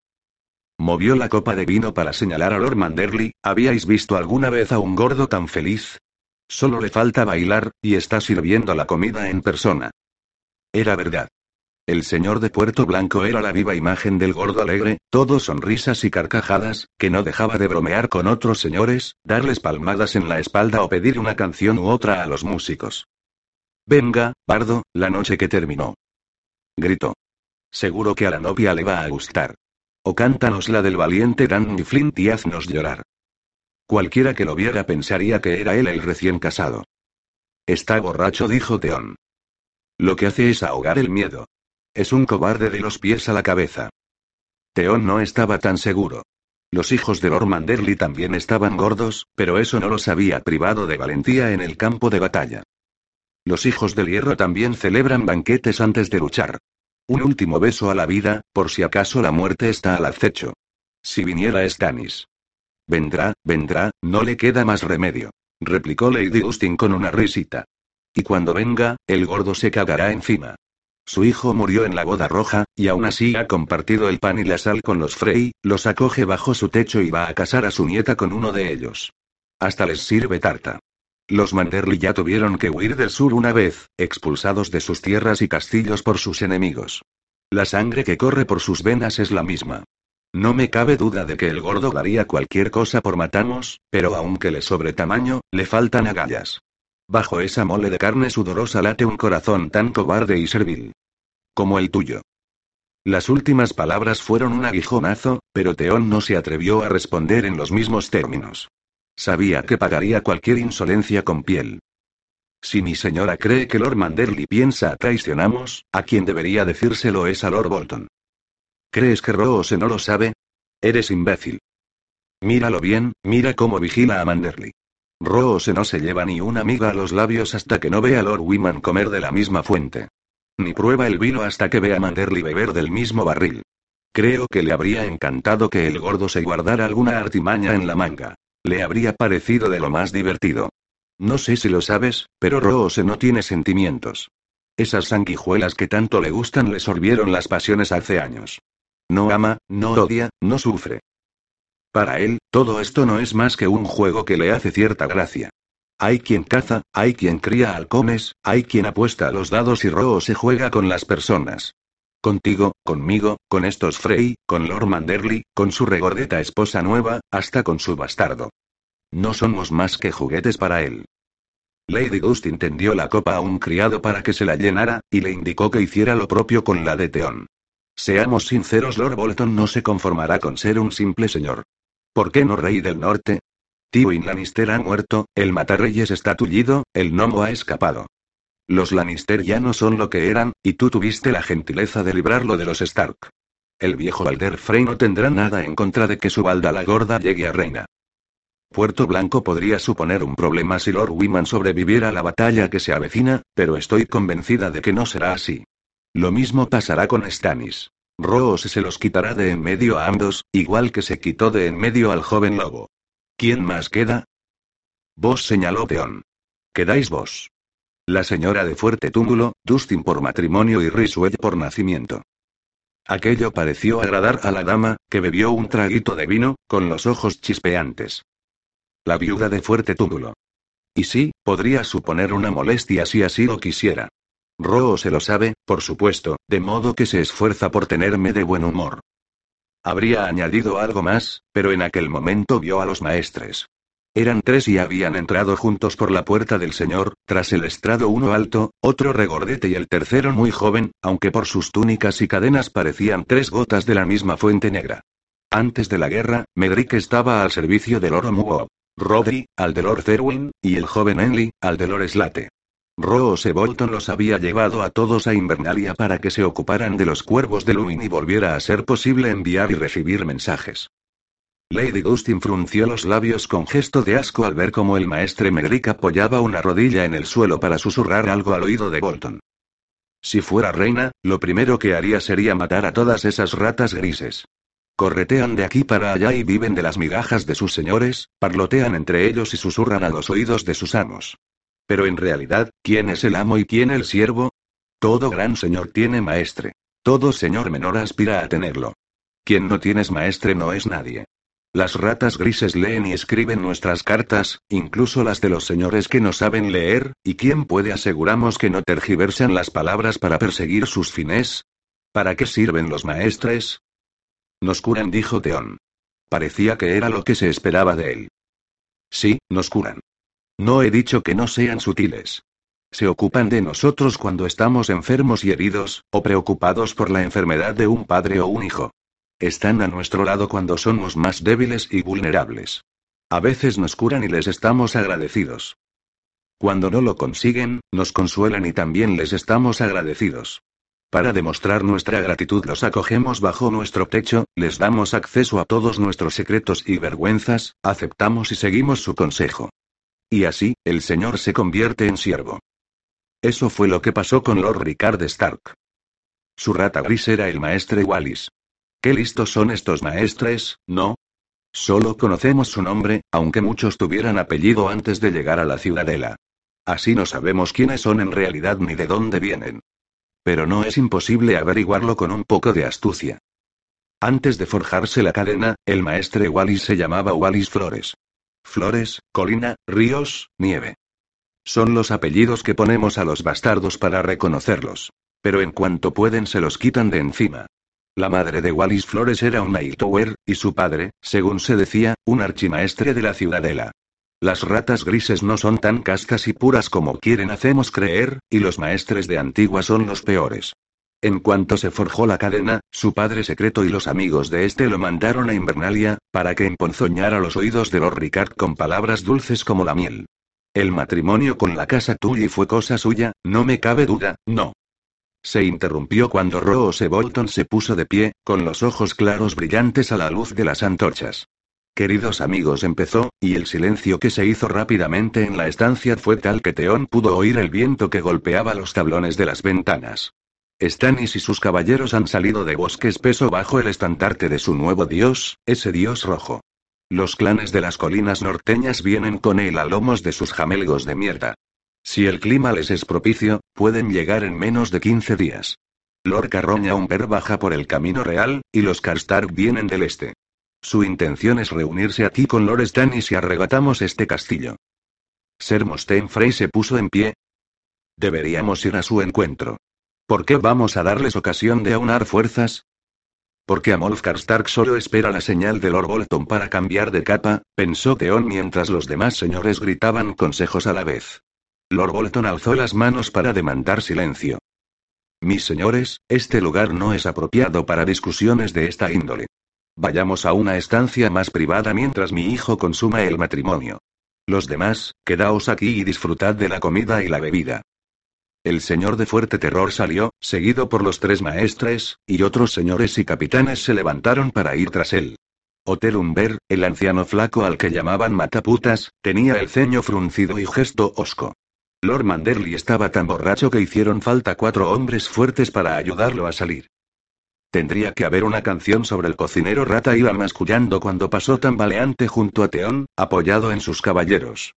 Movió la copa de vino para señalar a Lord Manderley, ¿habíais visto alguna vez a un gordo tan feliz? Solo le falta bailar, y está sirviendo la comida en persona. Era verdad. El señor de Puerto Blanco era la viva imagen del gordo alegre, todo sonrisas y carcajadas, que no dejaba de bromear con otros señores, darles palmadas en la espalda o pedir una canción u otra a los músicos. Venga, Bardo, la noche que terminó. Gritó. Seguro que a la novia le va a gustar. O cántanos la del valiente Danny Flint y haznos llorar. Cualquiera que lo viera pensaría que era él el recién casado. Está borracho, dijo Teón. Lo que hace es ahogar el miedo. Es un cobarde de los pies a la cabeza. Teón no estaba tan seguro. Los hijos de Lord Manderly también estaban gordos, pero eso no los había privado de valentía en el campo de batalla. Los hijos del hierro también celebran banquetes antes de luchar. Un último beso a la vida, por si acaso la muerte está al acecho. Si viniera Stannis. Vendrá, vendrá, no le queda más remedio. Replicó Lady Austin con una risita. Y cuando venga, el gordo se cagará encima. Su hijo murió en la boda roja, y aún así ha compartido el pan y la sal con los Frey, los acoge bajo su techo y va a casar a su nieta con uno de ellos. Hasta les sirve tarta. Los Manderly ya tuvieron que huir del sur una vez, expulsados de sus tierras y castillos por sus enemigos. La sangre que corre por sus venas es la misma. No me cabe duda de que el gordo daría cualquier cosa por matamos, pero aunque le sobre tamaño, le faltan agallas. Bajo esa mole de carne sudorosa late un corazón tan cobarde y servil. Como el tuyo. Las últimas palabras fueron un aguijonazo, pero Teón no se atrevió a responder en los mismos términos. Sabía que pagaría cualquier insolencia con piel. Si mi señora cree que Lord Manderly piensa traicionamos, a quien debería decírselo es a Lord Bolton. ¿Crees que Rose no lo sabe? Eres imbécil. Míralo bien, mira cómo vigila a Manderly. Rose no se lleva ni una miga a los labios hasta que no vea a Lord Wiman comer de la misma fuente. Ni prueba el vino hasta que vea a Manderly beber del mismo barril. Creo que le habría encantado que el gordo se guardara alguna artimaña en la manga. Le habría parecido de lo más divertido. No sé si lo sabes, pero Rose no tiene sentimientos. Esas sanguijuelas que tanto le gustan le sorbieron las pasiones hace años. No ama, no odia, no sufre. Para él, todo esto no es más que un juego que le hace cierta gracia. Hay quien caza, hay quien cría halcones, hay quien apuesta a los dados y rojo se juega con las personas. Contigo, conmigo, con estos Frey, con Lord Manderly, con su regordeta esposa nueva, hasta con su bastardo. No somos más que juguetes para él. Lady Gustin tendió la copa a un criado para que se la llenara, y le indicó que hiciera lo propio con la de Teón. Seamos sinceros, Lord Bolton no se conformará con ser un simple señor. ¿Por qué no rey del norte? Tywin Lannister ha muerto, el matarreyes está tullido, el gnomo ha escapado. Los Lannister ya no son lo que eran, y tú tuviste la gentileza de librarlo de los Stark. El viejo Valder Frey no tendrá nada en contra de que su balda la gorda llegue a reina. Puerto Blanco podría suponer un problema si Lord Wyman sobreviviera a la batalla que se avecina, pero estoy convencida de que no será así. Lo mismo pasará con Stannis. Rose se los quitará de en medio a ambos, igual que se quitó de en medio al joven lobo. ¿Quién más queda? Vos señaló Peón. Quedáis vos. La señora de fuerte túmulo, Dustin por matrimonio y Riswell por nacimiento. Aquello pareció agradar a la dama, que bebió un traguito de vino, con los ojos chispeantes. La viuda de fuerte túmulo. Y sí, podría suponer una molestia si así lo quisiera. Roo se lo sabe, por supuesto, de modo que se esfuerza por tenerme de buen humor. Habría añadido algo más, pero en aquel momento vio a los maestres. Eran tres y habían entrado juntos por la puerta del señor, tras el estrado uno alto, otro regordete y el tercero muy joven, aunque por sus túnicas y cadenas parecían tres gotas de la misma fuente negra. Antes de la guerra, Medrick estaba al servicio del oro Muo. Rodri, al de Lord Cerwin, y el joven Enlil, al de Lord Slate. Rose Bolton los había llevado a todos a Invernalia para que se ocuparan de los cuervos de Luin y volviera a ser posible enviar y recibir mensajes. Lady Gustin frunció los labios con gesto de asco al ver cómo el maestre Medrick apoyaba una rodilla en el suelo para susurrar algo al oído de Bolton. Si fuera reina, lo primero que haría sería matar a todas esas ratas grises. Corretean de aquí para allá y viven de las migajas de sus señores, parlotean entre ellos y susurran a los oídos de sus amos. Pero en realidad, ¿quién es el amo y quién el siervo? Todo gran señor tiene maestre. Todo señor menor aspira a tenerlo. Quien no tienes maestre no es nadie. Las ratas grises leen y escriben nuestras cartas, incluso las de los señores que no saben leer, y quién puede aseguramos que no tergiversan las palabras para perseguir sus fines. ¿Para qué sirven los maestres? Nos curan, dijo Teón. Parecía que era lo que se esperaba de él. Sí, nos curan. No he dicho que no sean sutiles. Se ocupan de nosotros cuando estamos enfermos y heridos, o preocupados por la enfermedad de un padre o un hijo. Están a nuestro lado cuando somos más débiles y vulnerables. A veces nos curan y les estamos agradecidos. Cuando no lo consiguen, nos consuelan y también les estamos agradecidos. Para demostrar nuestra gratitud los acogemos bajo nuestro techo, les damos acceso a todos nuestros secretos y vergüenzas, aceptamos y seguimos su consejo. Y así, el Señor se convierte en siervo. Eso fue lo que pasó con Lord Ricard Stark. Su rata gris era el maestre Wallis. Qué listos son estos maestres, ¿no? Solo conocemos su nombre, aunque muchos tuvieran apellido antes de llegar a la ciudadela. Así no sabemos quiénes son en realidad ni de dónde vienen. Pero no es imposible averiguarlo con un poco de astucia. Antes de forjarse la cadena, el maestre Wallis se llamaba Wallis Flores. Flores, colina, ríos, nieve. Son los apellidos que ponemos a los bastardos para reconocerlos. Pero en cuanto pueden se los quitan de encima. La madre de Wallis Flores era una Hightower, y su padre, según se decía, un archimaestre de la ciudadela. Las ratas grises no son tan castas y puras como quieren hacemos creer, y los maestres de Antigua son los peores. En cuanto se forjó la cadena, su padre secreto y los amigos de este lo mandaron a Invernalia, para que emponzoñara los oídos de los Ricard con palabras dulces como la miel. El matrimonio con la casa Tully fue cosa suya, no me cabe duda, no. Se interrumpió cuando Rose Bolton se puso de pie, con los ojos claros brillantes a la luz de las antorchas. Queridos amigos, empezó, y el silencio que se hizo rápidamente en la estancia fue tal que Teón pudo oír el viento que golpeaba los tablones de las ventanas. Stannis y sus caballeros han salido de bosque espeso bajo el estandarte de su nuevo dios, ese dios rojo. Los clanes de las colinas norteñas vienen con él a lomos de sus jamelgos de mierda. Si el clima les es propicio, pueden llegar en menos de 15 días. Lord Carroña Umber baja por el camino real, y los Karstark vienen del este. Su intención es reunirse aquí con Lord Stannis y arrebatamos este castillo. Ser Frey se puso en pie. Deberíamos ir a su encuentro. ¿Por qué vamos a darles ocasión de aunar fuerzas? Porque Amolfgar Stark solo espera la señal de Lord Bolton para cambiar de capa, pensó Theon mientras los demás señores gritaban consejos a la vez. Lord Bolton alzó las manos para demandar silencio. Mis señores, este lugar no es apropiado para discusiones de esta índole. Vayamos a una estancia más privada mientras mi hijo consuma el matrimonio. Los demás, quedaos aquí y disfrutad de la comida y la bebida. El señor de fuerte terror salió, seguido por los tres maestres, y otros señores y capitanes se levantaron para ir tras él. Hotel Umber, el anciano flaco al que llamaban mataputas, tenía el ceño fruncido y gesto hosco. Lord Manderly estaba tan borracho que hicieron falta cuatro hombres fuertes para ayudarlo a salir. Tendría que haber una canción sobre el cocinero rata iba mascullando cuando pasó tambaleante junto a Teón, apoyado en sus caballeros.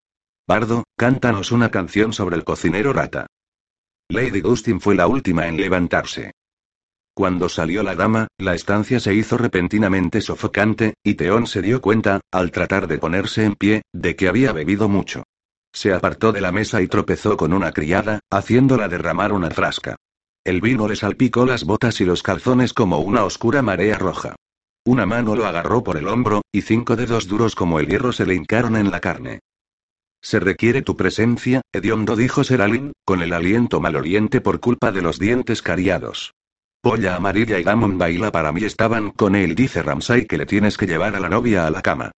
Bardo, cántanos una canción sobre el cocinero rata. Lady Gustin fue la última en levantarse. Cuando salió la dama, la estancia se hizo repentinamente sofocante, y Teón se dio cuenta, al tratar de ponerse en pie, de que había bebido mucho. Se apartó de la mesa y tropezó con una criada, haciéndola derramar una frasca. El vino le salpicó las botas y los calzones como una oscura marea roja. Una mano lo agarró por el hombro, y cinco dedos duros como el hierro se le hincaron en la carne. Se requiere tu presencia, hediondo dijo Seralin, con el aliento maloliente por culpa de los dientes cariados. Polla amarilla y Damon Baila para mí estaban con él, dice Ramsay que le tienes que llevar a la novia a la cama.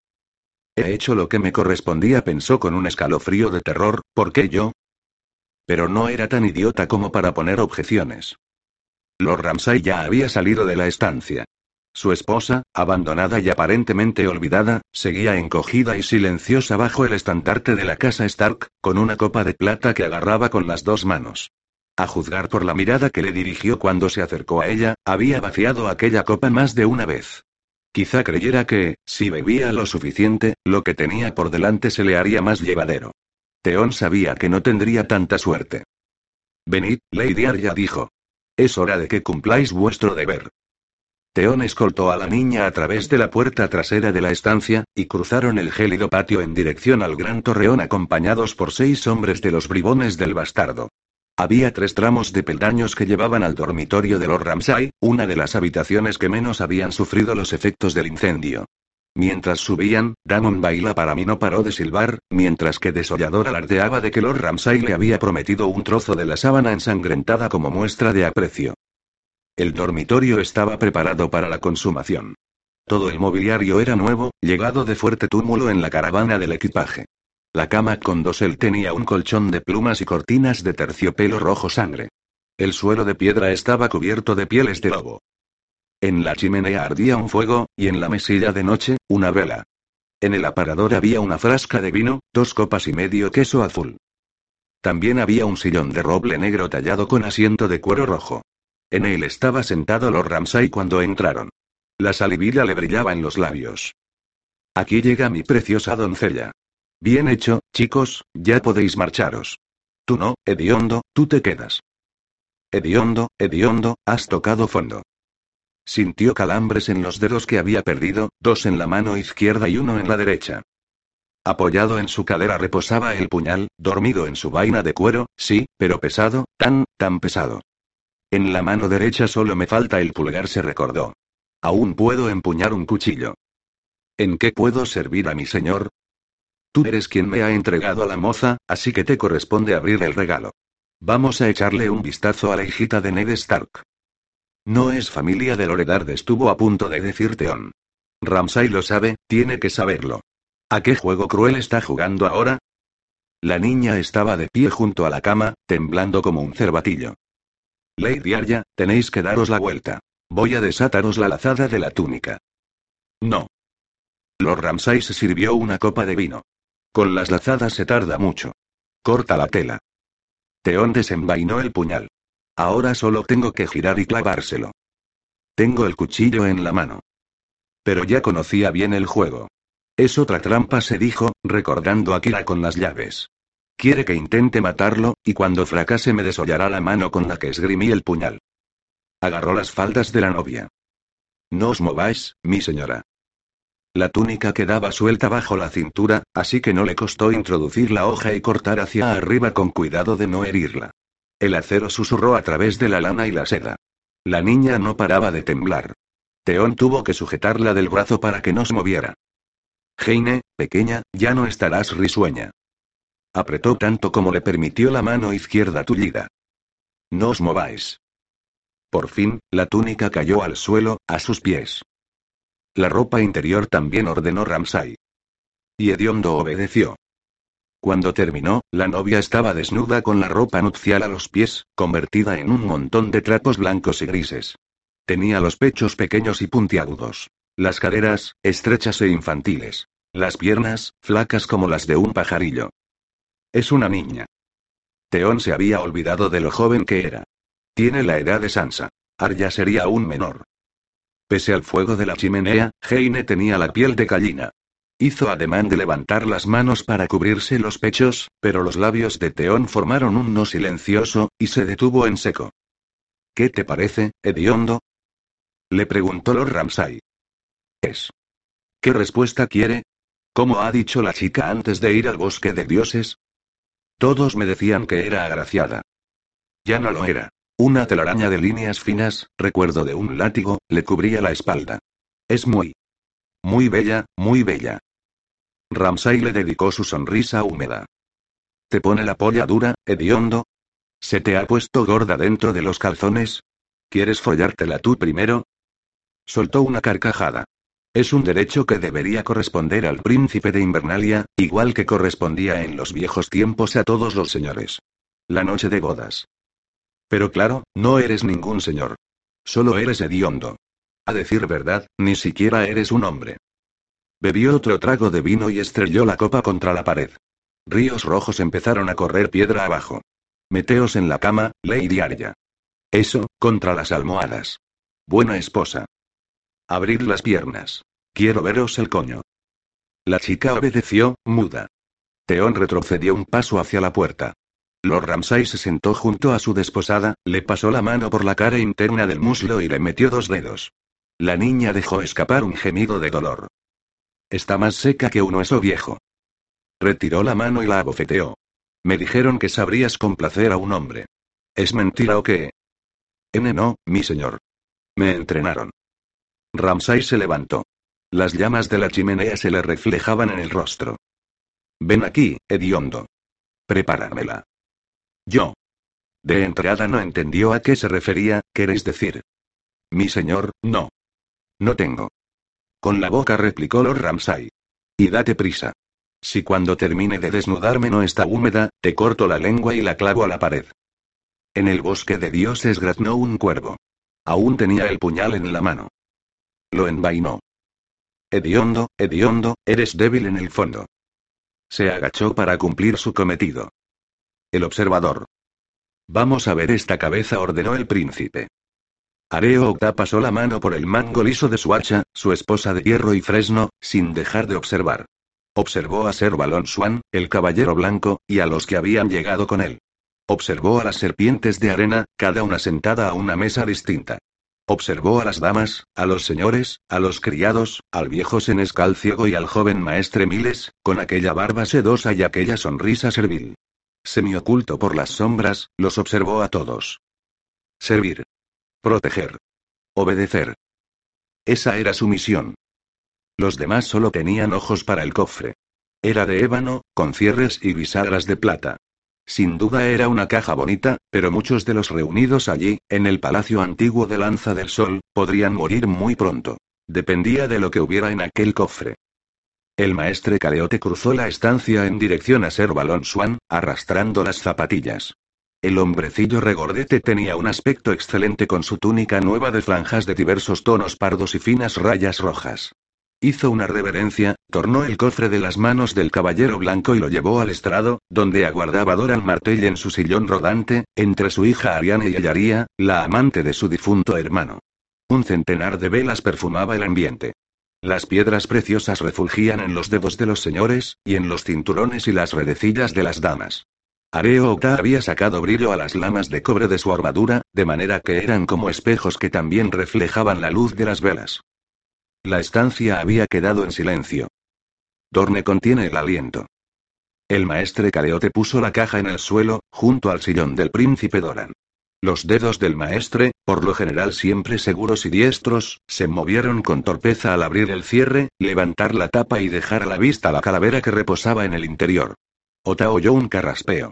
He hecho lo que me correspondía, pensó con un escalofrío de terror, ¿por qué yo? Pero no era tan idiota como para poner objeciones. Lord Ramsay ya había salido de la estancia. Su esposa, abandonada y aparentemente olvidada, seguía encogida y silenciosa bajo el estandarte de la casa Stark, con una copa de plata que agarraba con las dos manos. A juzgar por la mirada que le dirigió cuando se acercó a ella, había vaciado aquella copa más de una vez. Quizá creyera que, si bebía lo suficiente, lo que tenía por delante se le haría más llevadero. Teón sabía que no tendría tanta suerte. Venid, Lady Arya dijo. Es hora de que cumpláis vuestro deber. Teón escoltó a la niña a través de la puerta trasera de la estancia, y cruzaron el gélido patio en dirección al gran torreón acompañados por seis hombres de los bribones del bastardo. Había tres tramos de peldaños que llevaban al dormitorio de los Ramsay, una de las habitaciones que menos habían sufrido los efectos del incendio. Mientras subían, Damon Baila para mí no paró de silbar, mientras que Desollador alardeaba de que Lord Ramsay le había prometido un trozo de la sábana ensangrentada como muestra de aprecio. El dormitorio estaba preparado para la consumación. Todo el mobiliario era nuevo, llegado de fuerte túmulo en la caravana del equipaje. La cama con dosel tenía un colchón de plumas y cortinas de terciopelo rojo sangre. El suelo de piedra estaba cubierto de pieles de lobo. En la chimenea ardía un fuego, y en la mesilla de noche, una vela. En el aparador había una frasca de vino, dos copas y medio queso azul. También había un sillón de roble negro tallado con asiento de cuero rojo. En él estaba sentado Lord Ramsay cuando entraron. La salivilla le brillaba en los labios. Aquí llega mi preciosa doncella. Bien hecho, chicos, ya podéis marcharos. Tú no, Ediondo, tú te quedas. Ediondo, Ediondo, has tocado fondo. Sintió calambres en los dedos que había perdido, dos en la mano izquierda y uno en la derecha. Apoyado en su cadera reposaba el puñal, dormido en su vaina de cuero, sí, pero pesado, tan, tan pesado. En la mano derecha solo me falta el pulgar, se recordó. Aún puedo empuñar un cuchillo. ¿En qué puedo servir a mi señor? Tú eres quien me ha entregado a la moza, así que te corresponde abrir el regalo. Vamos a echarle un vistazo a la hijita de Ned Stark. No es familia de Loredard, estuvo a punto de decir Theon. Ramsay lo sabe, tiene que saberlo. ¿A qué juego cruel está jugando ahora? La niña estaba de pie junto a la cama, temblando como un cervatillo. Lady Arya, tenéis que daros la vuelta. Voy a desataros la lazada de la túnica. No. Lord Ramsay se sirvió una copa de vino. Con las lazadas se tarda mucho. Corta la tela. Teón desenvainó el puñal. Ahora solo tengo que girar y clavárselo. Tengo el cuchillo en la mano. Pero ya conocía bien el juego. Es otra trampa, se dijo, recordando a Kira con las llaves. Quiere que intente matarlo, y cuando fracase me desollará la mano con la que esgrimí el puñal. Agarró las faldas de la novia. No os mováis, mi señora. La túnica quedaba suelta bajo la cintura, así que no le costó introducir la hoja y cortar hacia arriba con cuidado de no herirla. El acero susurró a través de la lana y la seda. La niña no paraba de temblar. Teón tuvo que sujetarla del brazo para que no se moviera. Heine, pequeña, ya no estarás risueña. Apretó tanto como le permitió la mano izquierda tullida. No os mováis. Por fin, la túnica cayó al suelo, a sus pies. La ropa interior también ordenó Ramsay. Y Ediondo obedeció. Cuando terminó, la novia estaba desnuda con la ropa nupcial a los pies, convertida en un montón de trapos blancos y grises. Tenía los pechos pequeños y puntiagudos. Las caderas, estrechas e infantiles. Las piernas, flacas como las de un pajarillo. Es una niña. Teón se había olvidado de lo joven que era. Tiene la edad de Sansa. Arya sería aún menor. Pese al fuego de la chimenea, Heine tenía la piel de gallina. Hizo ademán de levantar las manos para cubrirse los pechos, pero los labios de Teón formaron un no silencioso, y se detuvo en seco. ¿Qué te parece, hediondo? Le preguntó Lord Ramsay. Es. ¿Qué respuesta quiere? ¿Cómo ha dicho la chica antes de ir al bosque de dioses? Todos me decían que era agraciada. Ya no lo era. Una telaraña de líneas finas, recuerdo de un látigo, le cubría la espalda. Es muy. Muy bella, muy bella. Ramsay le dedicó su sonrisa húmeda. ¿Te pone la polla dura, hediondo? ¿Se te ha puesto gorda dentro de los calzones? ¿Quieres follártela tú primero? Soltó una carcajada. Es un derecho que debería corresponder al príncipe de Invernalia, igual que correspondía en los viejos tiempos a todos los señores. La noche de bodas. Pero claro, no eres ningún señor. Solo eres hediondo. A decir verdad, ni siquiera eres un hombre. Bebió otro trago de vino y estrelló la copa contra la pared. Ríos rojos empezaron a correr piedra abajo. Meteos en la cama, Lady Arya. Eso, contra las almohadas. Buena esposa. Abrid las piernas. Quiero veros el coño. La chica obedeció, muda. Teón retrocedió un paso hacia la puerta. Lord Ramsay se sentó junto a su desposada, le pasó la mano por la cara interna del muslo y le metió dos dedos. La niña dejó escapar un gemido de dolor. Está más seca que un hueso viejo. Retiró la mano y la abofeteó. Me dijeron que sabrías complacer a un hombre. ¿Es mentira o qué? N no, mi señor. Me entrenaron. Ramsay se levantó. Las llamas de la chimenea se le reflejaban en el rostro. Ven aquí, hediondo. Prepáramela. Yo. De entrada no entendió a qué se refería, ¿queréis decir? Mi señor, no. No tengo. Con la boca replicó Lord Ramsay. Y date prisa. Si cuando termine de desnudarme no está húmeda, te corto la lengua y la clavo a la pared. En el bosque de dioses graznó un cuervo. Aún tenía el puñal en la mano. Lo envainó. Hediondo, hediondo, eres débil en el fondo. Se agachó para cumplir su cometido. El observador. Vamos a ver esta cabeza, ordenó el príncipe. Areo Octa pasó la mano por el mango liso de su hacha, su esposa de hierro y fresno, sin dejar de observar. Observó a Ser Balón Swan, el caballero blanco, y a los que habían llegado con él. Observó a las serpientes de arena, cada una sentada a una mesa distinta. Observó a las damas, a los señores, a los criados, al viejo senescal ciego y al joven maestre Miles, con aquella barba sedosa y aquella sonrisa servil. Semioculto por las sombras, los observó a todos. Servir. Proteger. Obedecer. Esa era su misión. Los demás solo tenían ojos para el cofre. Era de ébano, con cierres y bisagras de plata. Sin duda era una caja bonita, pero muchos de los reunidos allí, en el palacio antiguo de Lanza del Sol, podrían morir muy pronto. Dependía de lo que hubiera en aquel cofre. El maestre Caleote cruzó la estancia en dirección a Ser Balón Swan, arrastrando las zapatillas. El hombrecillo regordete tenía un aspecto excelente con su túnica nueva de franjas de diversos tonos pardos y finas rayas rojas. Hizo una reverencia, tornó el cofre de las manos del caballero blanco y lo llevó al estrado, donde aguardaba Doran Martell en su sillón rodante, entre su hija Ariane y Ayaría, la amante de su difunto hermano. Un centenar de velas perfumaba el ambiente. Las piedras preciosas refulgían en los dedos de los señores, y en los cinturones y las redecillas de las damas. Areo Octa había sacado brillo a las lamas de cobre de su armadura, de manera que eran como espejos que también reflejaban la luz de las velas. La estancia había quedado en silencio. Dorne contiene el aliento. El maestre Caleote puso la caja en el suelo, junto al sillón del príncipe Doran. Los dedos del maestre, por lo general siempre seguros y diestros, se movieron con torpeza al abrir el cierre, levantar la tapa y dejar a la vista la calavera que reposaba en el interior. Ota oyó un carraspeo.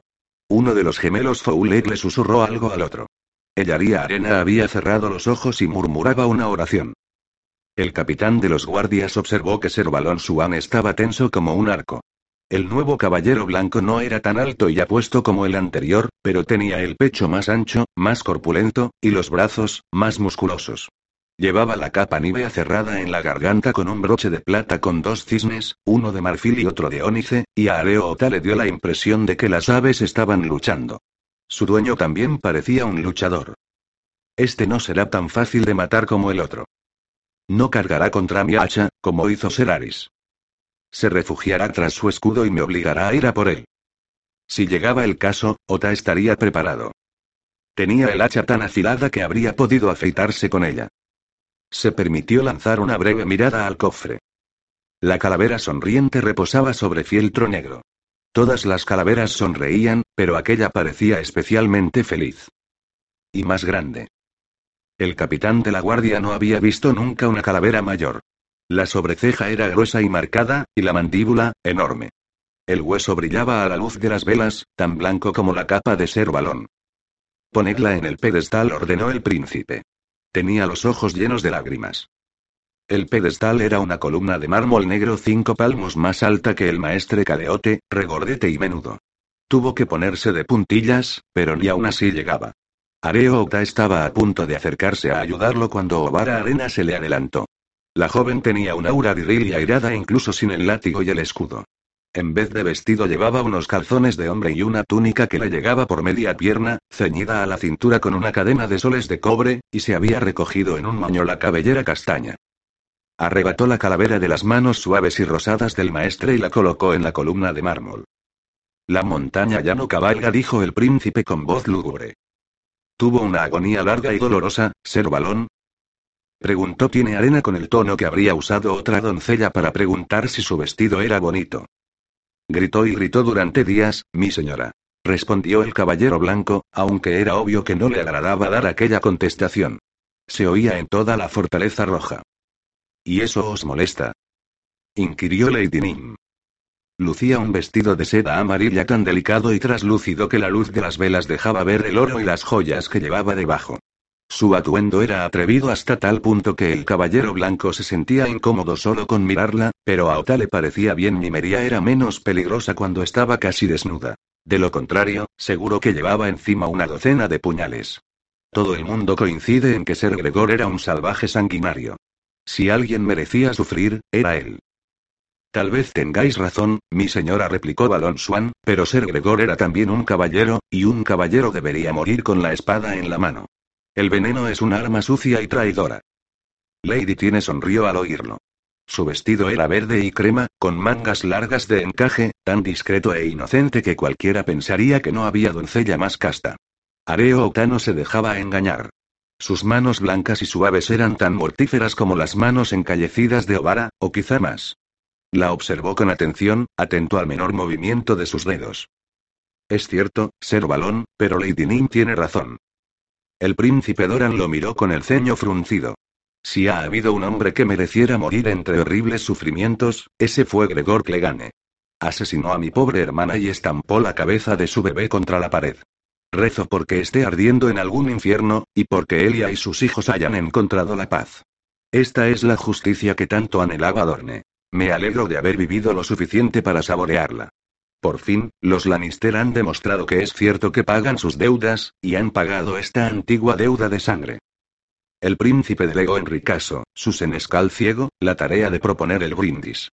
Uno de los gemelos Foulet le susurró algo al otro. Ellaría Arena había cerrado los ojos y murmuraba una oración. El capitán de los guardias observó que Servalón Suan estaba tenso como un arco. El nuevo caballero blanco no era tan alto y apuesto como el anterior, pero tenía el pecho más ancho, más corpulento, y los brazos, más musculosos. Llevaba la capa nívea cerrada en la garganta con un broche de plata con dos cisnes, uno de marfil y otro de ónice, y a Areota le dio la impresión de que las aves estaban luchando. Su dueño también parecía un luchador. Este no será tan fácil de matar como el otro. No cargará contra mi hacha, como hizo Seraris. Se refugiará tras su escudo y me obligará a ir a por él. Si llegaba el caso, Ota estaría preparado. Tenía el hacha tan afilada que habría podido afeitarse con ella. Se permitió lanzar una breve mirada al cofre. La calavera sonriente reposaba sobre fieltro negro. Todas las calaveras sonreían, pero aquella parecía especialmente feliz. Y más grande. El capitán de la guardia no había visto nunca una calavera mayor. La sobreceja era gruesa y marcada, y la mandíbula, enorme. El hueso brillaba a la luz de las velas, tan blanco como la capa de ser balón. Ponedla en el pedestal, ordenó el príncipe. Tenía los ojos llenos de lágrimas. El pedestal era una columna de mármol negro cinco palmos más alta que el maestre Caleote, regordete y menudo. Tuvo que ponerse de puntillas, pero ni aún así llegaba. Areo estaba a punto de acercarse a ayudarlo cuando Obara Arena se le adelantó. La joven tenía un aura viril y airada incluso sin el látigo y el escudo. En vez de vestido llevaba unos calzones de hombre y una túnica que le llegaba por media pierna, ceñida a la cintura con una cadena de soles de cobre, y se había recogido en un moño la cabellera castaña. Arrebató la calavera de las manos suaves y rosadas del maestre y la colocó en la columna de mármol. La montaña ya no cabalga, dijo el príncipe con voz lúgubre. Tuvo una agonía larga y dolorosa, ser balón. Preguntó Tiene Arena con el tono que habría usado otra doncella para preguntar si su vestido era bonito. Gritó y gritó durante días, mi señora. Respondió el caballero blanco, aunque era obvio que no le agradaba dar aquella contestación. Se oía en toda la fortaleza roja. ¿Y eso os molesta? inquirió Lady Nim. Lucía un vestido de seda amarilla tan delicado y traslúcido que la luz de las velas dejaba ver el oro y las joyas que llevaba debajo. Su atuendo era atrevido hasta tal punto que el caballero blanco se sentía incómodo solo con mirarla, pero a Ota le parecía bien Mimería era menos peligrosa cuando estaba casi desnuda. De lo contrario, seguro que llevaba encima una docena de puñales. Todo el mundo coincide en que Ser Gregor era un salvaje sanguinario. Si alguien merecía sufrir, era él. Tal vez tengáis razón, mi señora replicó Balon Swan, pero Ser Gregor era también un caballero, y un caballero debería morir con la espada en la mano. El veneno es un arma sucia y traidora. Lady Tiene sonrió al oírlo. Su vestido era verde y crema, con mangas largas de encaje, tan discreto e inocente que cualquiera pensaría que no había doncella más casta. Areo Otano se dejaba engañar. Sus manos blancas y suaves eran tan mortíferas como las manos encallecidas de Obara, o quizá más. La observó con atención, atento al menor movimiento de sus dedos. Es cierto, ser balón, pero Lady Nim tiene razón. El príncipe Doran lo miró con el ceño fruncido. Si ha habido un hombre que mereciera morir entre horribles sufrimientos, ese fue Gregor Clegane. Asesinó a mi pobre hermana y estampó la cabeza de su bebé contra la pared. Rezo porque esté ardiendo en algún infierno, y porque Elia y sus hijos hayan encontrado la paz. Esta es la justicia que tanto anhelaba Dorne. Me alegro de haber vivido lo suficiente para saborearla. Por fin, los Lannister han demostrado que es cierto que pagan sus deudas, y han pagado esta antigua deuda de sangre. El príncipe delegó en Ricaso, su senescal ciego, la tarea de proponer el brindis.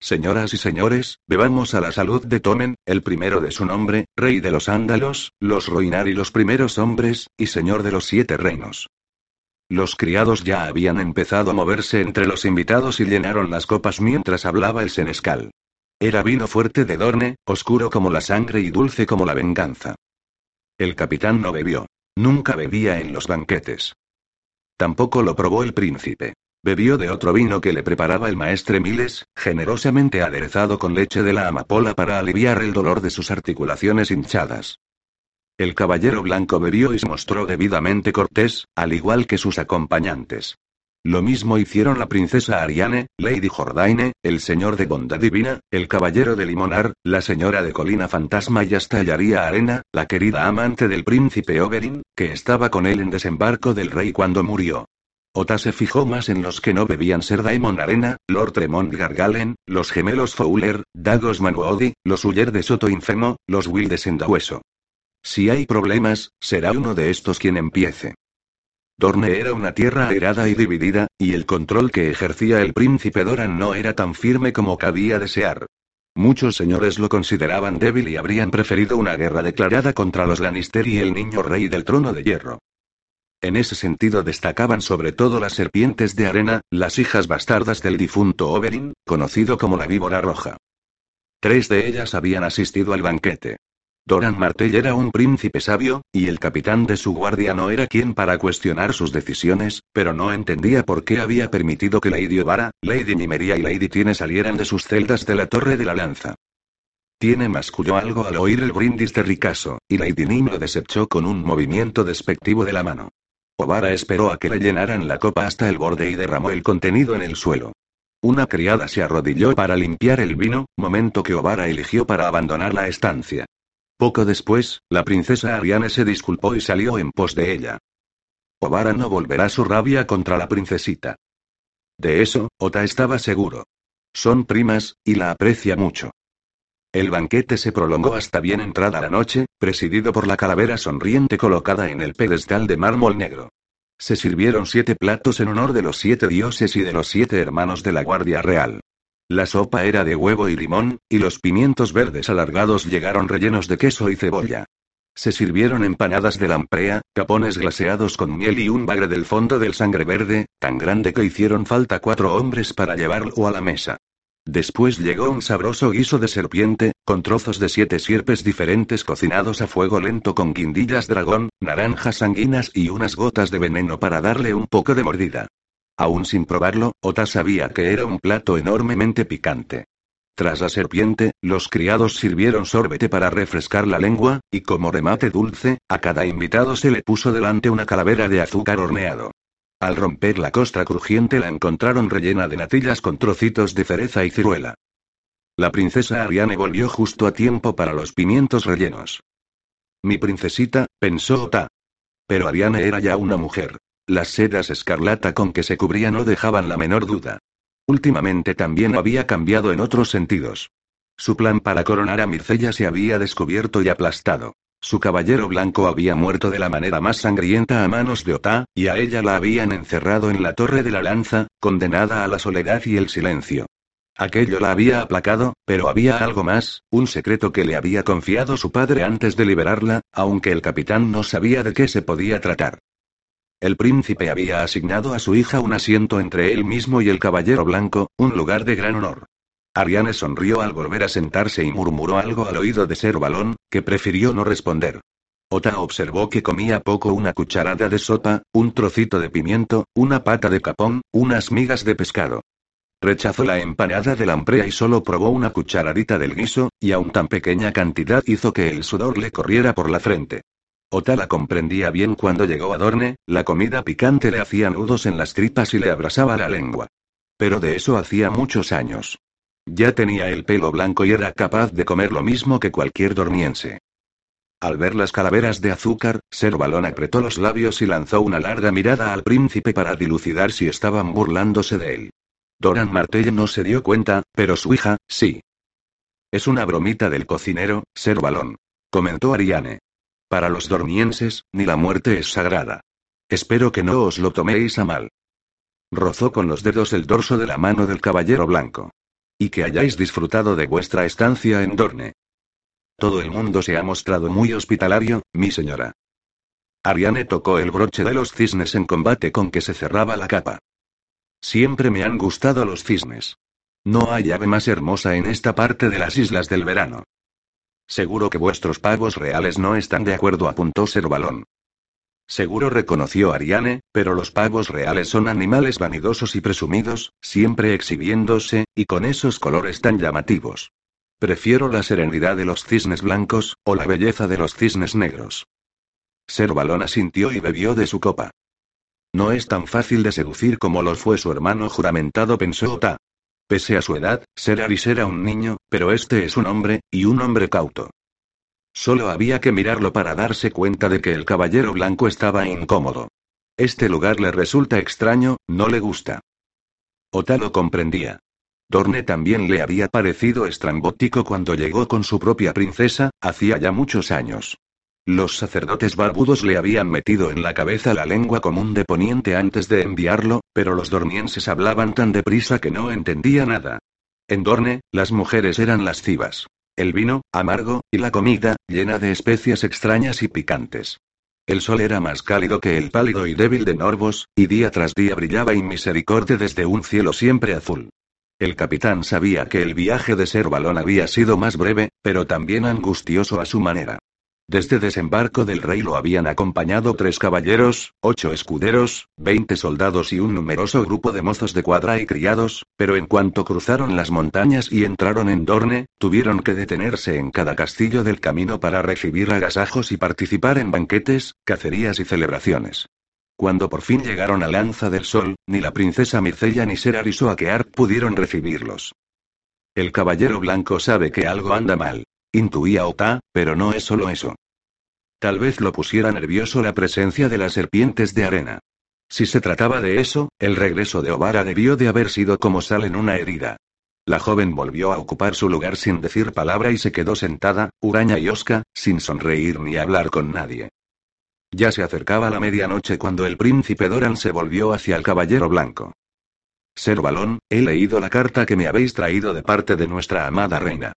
Señoras y señores, bebamos a la salud de Tomen, el primero de su nombre, rey de los ándalos, los Roinar y los primeros hombres, y señor de los siete reinos. Los criados ya habían empezado a moverse entre los invitados y llenaron las copas mientras hablaba el senescal. Era vino fuerte de Dorne, oscuro como la sangre y dulce como la venganza. El capitán no bebió. Nunca bebía en los banquetes. Tampoco lo probó el príncipe. Bebió de otro vino que le preparaba el maestre Miles, generosamente aderezado con leche de la amapola para aliviar el dolor de sus articulaciones hinchadas. El caballero blanco bebió y se mostró debidamente cortés, al igual que sus acompañantes. Lo mismo hicieron la princesa Ariane, Lady Jordaine, el señor de bondad divina, el caballero de Limonar, la señora de colina fantasma y hasta Yaría Arena, la querida amante del príncipe Oberyn, que estaba con él en desembarco del rey cuando murió. Ota se fijó más en los que no bebían ser Daemon Arena, Lord Tremont Gargalen, los gemelos Fowler, Dagos Manuodi, los Uller de Soto Infemo, los Will de Sendahueso. Si hay problemas, será uno de estos quien empiece. Dorne era una tierra airada y dividida, y el control que ejercía el príncipe Doran no era tan firme como cabía desear. Muchos señores lo consideraban débil y habrían preferido una guerra declarada contra los Lannister y el niño rey del trono de hierro. En ese sentido destacaban sobre todo las serpientes de arena, las hijas bastardas del difunto Oberyn, conocido como la víbora roja. Tres de ellas habían asistido al banquete. Doran Martell era un príncipe sabio, y el capitán de su guardia no era quien para cuestionar sus decisiones, pero no entendía por qué había permitido que Lady Ovara, Lady Nimeria y Lady Tiene salieran de sus celdas de la Torre de la Lanza. Tiene masculló algo al oír el brindis de Ricaso, y Lady Nim lo desechó con un movimiento despectivo de la mano. Ovara esperó a que le llenaran la copa hasta el borde y derramó el contenido en el suelo. Una criada se arrodilló para limpiar el vino, momento que Ovara eligió para abandonar la estancia. Poco después, la princesa Ariane se disculpó y salió en pos de ella. Obara no volverá su rabia contra la princesita. De eso, Ota estaba seguro. Son primas, y la aprecia mucho. El banquete se prolongó hasta bien entrada la noche, presidido por la calavera sonriente colocada en el pedestal de mármol negro. Se sirvieron siete platos en honor de los siete dioses y de los siete hermanos de la Guardia Real. La sopa era de huevo y limón, y los pimientos verdes alargados llegaron rellenos de queso y cebolla. Se sirvieron empanadas de lamprea, capones glaseados con miel y un bagre del fondo del sangre verde, tan grande que hicieron falta cuatro hombres para llevarlo a la mesa. Después llegó un sabroso guiso de serpiente, con trozos de siete sierpes diferentes cocinados a fuego lento con guindillas dragón, naranjas sanguinas y unas gotas de veneno para darle un poco de mordida. Aún sin probarlo, Ota sabía que era un plato enormemente picante. Tras la serpiente, los criados sirvieron sorbete para refrescar la lengua, y como remate dulce, a cada invitado se le puso delante una calavera de azúcar horneado. Al romper la costra crujiente la encontraron rellena de natillas con trocitos de cereza y ciruela. La princesa Ariane volvió justo a tiempo para los pimientos rellenos. Mi princesita, pensó Ota. Pero Ariane era ya una mujer. Las sedas escarlata con que se cubría no dejaban la menor duda. Últimamente también había cambiado en otros sentidos. Su plan para coronar a Mircella se había descubierto y aplastado. Su caballero blanco había muerto de la manera más sangrienta a manos de Ota, y a ella la habían encerrado en la torre de la lanza, condenada a la soledad y el silencio. Aquello la había aplacado, pero había algo más, un secreto que le había confiado su padre antes de liberarla, aunque el capitán no sabía de qué se podía tratar. El príncipe había asignado a su hija un asiento entre él mismo y el caballero blanco, un lugar de gran honor. Ariane sonrió al volver a sentarse y murmuró algo al oído de Ser Balón, que prefirió no responder. Ota observó que comía poco una cucharada de sopa, un trocito de pimiento, una pata de capón, unas migas de pescado. Rechazó la empanada de lamprea y solo probó una cucharadita del guiso, y aun tan pequeña cantidad hizo que el sudor le corriera por la frente. Ota la comprendía bien cuando llegó a Dorne, la comida picante le hacía nudos en las tripas y le abrasaba la lengua. Pero de eso hacía muchos años. Ya tenía el pelo blanco y era capaz de comer lo mismo que cualquier dormiense. Al ver las calaveras de azúcar, Ser Balón apretó los labios y lanzó una larga mirada al príncipe para dilucidar si estaban burlándose de él. Doran Martell no se dio cuenta, pero su hija, sí. Es una bromita del cocinero, Ser Balón. Comentó Ariane. Para los dormienses, ni la muerte es sagrada. Espero que no os lo toméis a mal. Rozó con los dedos el dorso de la mano del caballero blanco. Y que hayáis disfrutado de vuestra estancia en Dorne. Todo el mundo se ha mostrado muy hospitalario, mi señora. Ariane tocó el broche de los cisnes en combate con que se cerraba la capa. Siempre me han gustado los cisnes. No hay ave más hermosa en esta parte de las islas del verano. Seguro que vuestros pavos reales no están de acuerdo, apuntó Servalón. Seguro reconoció Ariane, pero los pavos reales son animales vanidosos y presumidos, siempre exhibiéndose, y con esos colores tan llamativos. Prefiero la serenidad de los cisnes blancos, o la belleza de los cisnes negros. Servalón asintió y bebió de su copa. No es tan fácil de seducir como lo fue su hermano juramentado, pensó Ota. Pese a su edad, Seraris era un niño, pero este es un hombre, y un hombre cauto. Solo había que mirarlo para darse cuenta de que el caballero blanco estaba incómodo. Este lugar le resulta extraño, no le gusta. Otalo comprendía. Dorne también le había parecido estrambótico cuando llegó con su propia princesa, hacía ya muchos años. Los sacerdotes barbudos le habían metido en la cabeza la lengua común de Poniente antes de enviarlo, pero los dormienses hablaban tan deprisa que no entendía nada. En Dorne, las mujeres eran lascivas. El vino, amargo, y la comida, llena de especias extrañas y picantes. El sol era más cálido que el pálido y débil de Norvos, y día tras día brillaba inmisericordia desde un cielo siempre azul. El capitán sabía que el viaje de Ser Balón había sido más breve, pero también angustioso a su manera. Desde desembarco del rey lo habían acompañado tres caballeros, ocho escuderos, veinte soldados y un numeroso grupo de mozos de cuadra y criados, pero en cuanto cruzaron las montañas y entraron en Dorne, tuvieron que detenerse en cada castillo del camino para recibir agasajos y participar en banquetes, cacerías y celebraciones. Cuando por fin llegaron a Lanza del Sol, ni la princesa Mircella ni Ser Arisoakear pudieron recibirlos. El caballero blanco sabe que algo anda mal. Intuía Ota, pero no es solo eso. Tal vez lo pusiera nervioso la presencia de las serpientes de arena. Si se trataba de eso, el regreso de Obara debió de haber sido como sal en una herida. La joven volvió a ocupar su lugar sin decir palabra y se quedó sentada, huraña y osca, sin sonreír ni hablar con nadie. Ya se acercaba la medianoche cuando el príncipe Doran se volvió hacia el caballero blanco. Ser Balón, he leído la carta que me habéis traído de parte de nuestra amada reina.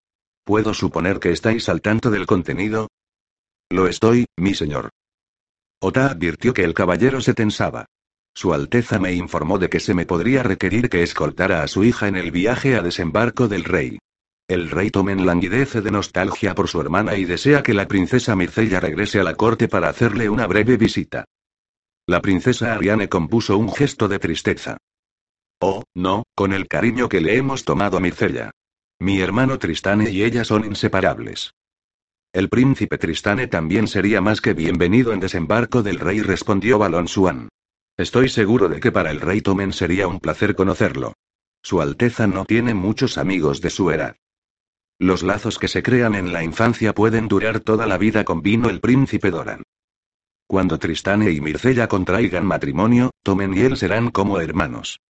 ¿Puedo suponer que estáis al tanto del contenido? Lo estoy, mi señor. Ota advirtió que el caballero se tensaba. Su Alteza me informó de que se me podría requerir que escoltara a su hija en el viaje a desembarco del rey. El rey Tomen languidece de nostalgia por su hermana y desea que la princesa Mircella regrese a la corte para hacerle una breve visita. La princesa Ariane compuso un gesto de tristeza. Oh, no, con el cariño que le hemos tomado a Mircella. Mi hermano Tristane y ella son inseparables. El príncipe Tristane también sería más que bienvenido en desembarco del rey, respondió Balon Suan. Estoy seguro de que para el rey Tomen sería un placer conocerlo. Su Alteza no tiene muchos amigos de su edad. Los lazos que se crean en la infancia pueden durar toda la vida, convino el príncipe Doran. Cuando Tristane y Mircella contraigan matrimonio, Tomen y él serán como hermanos.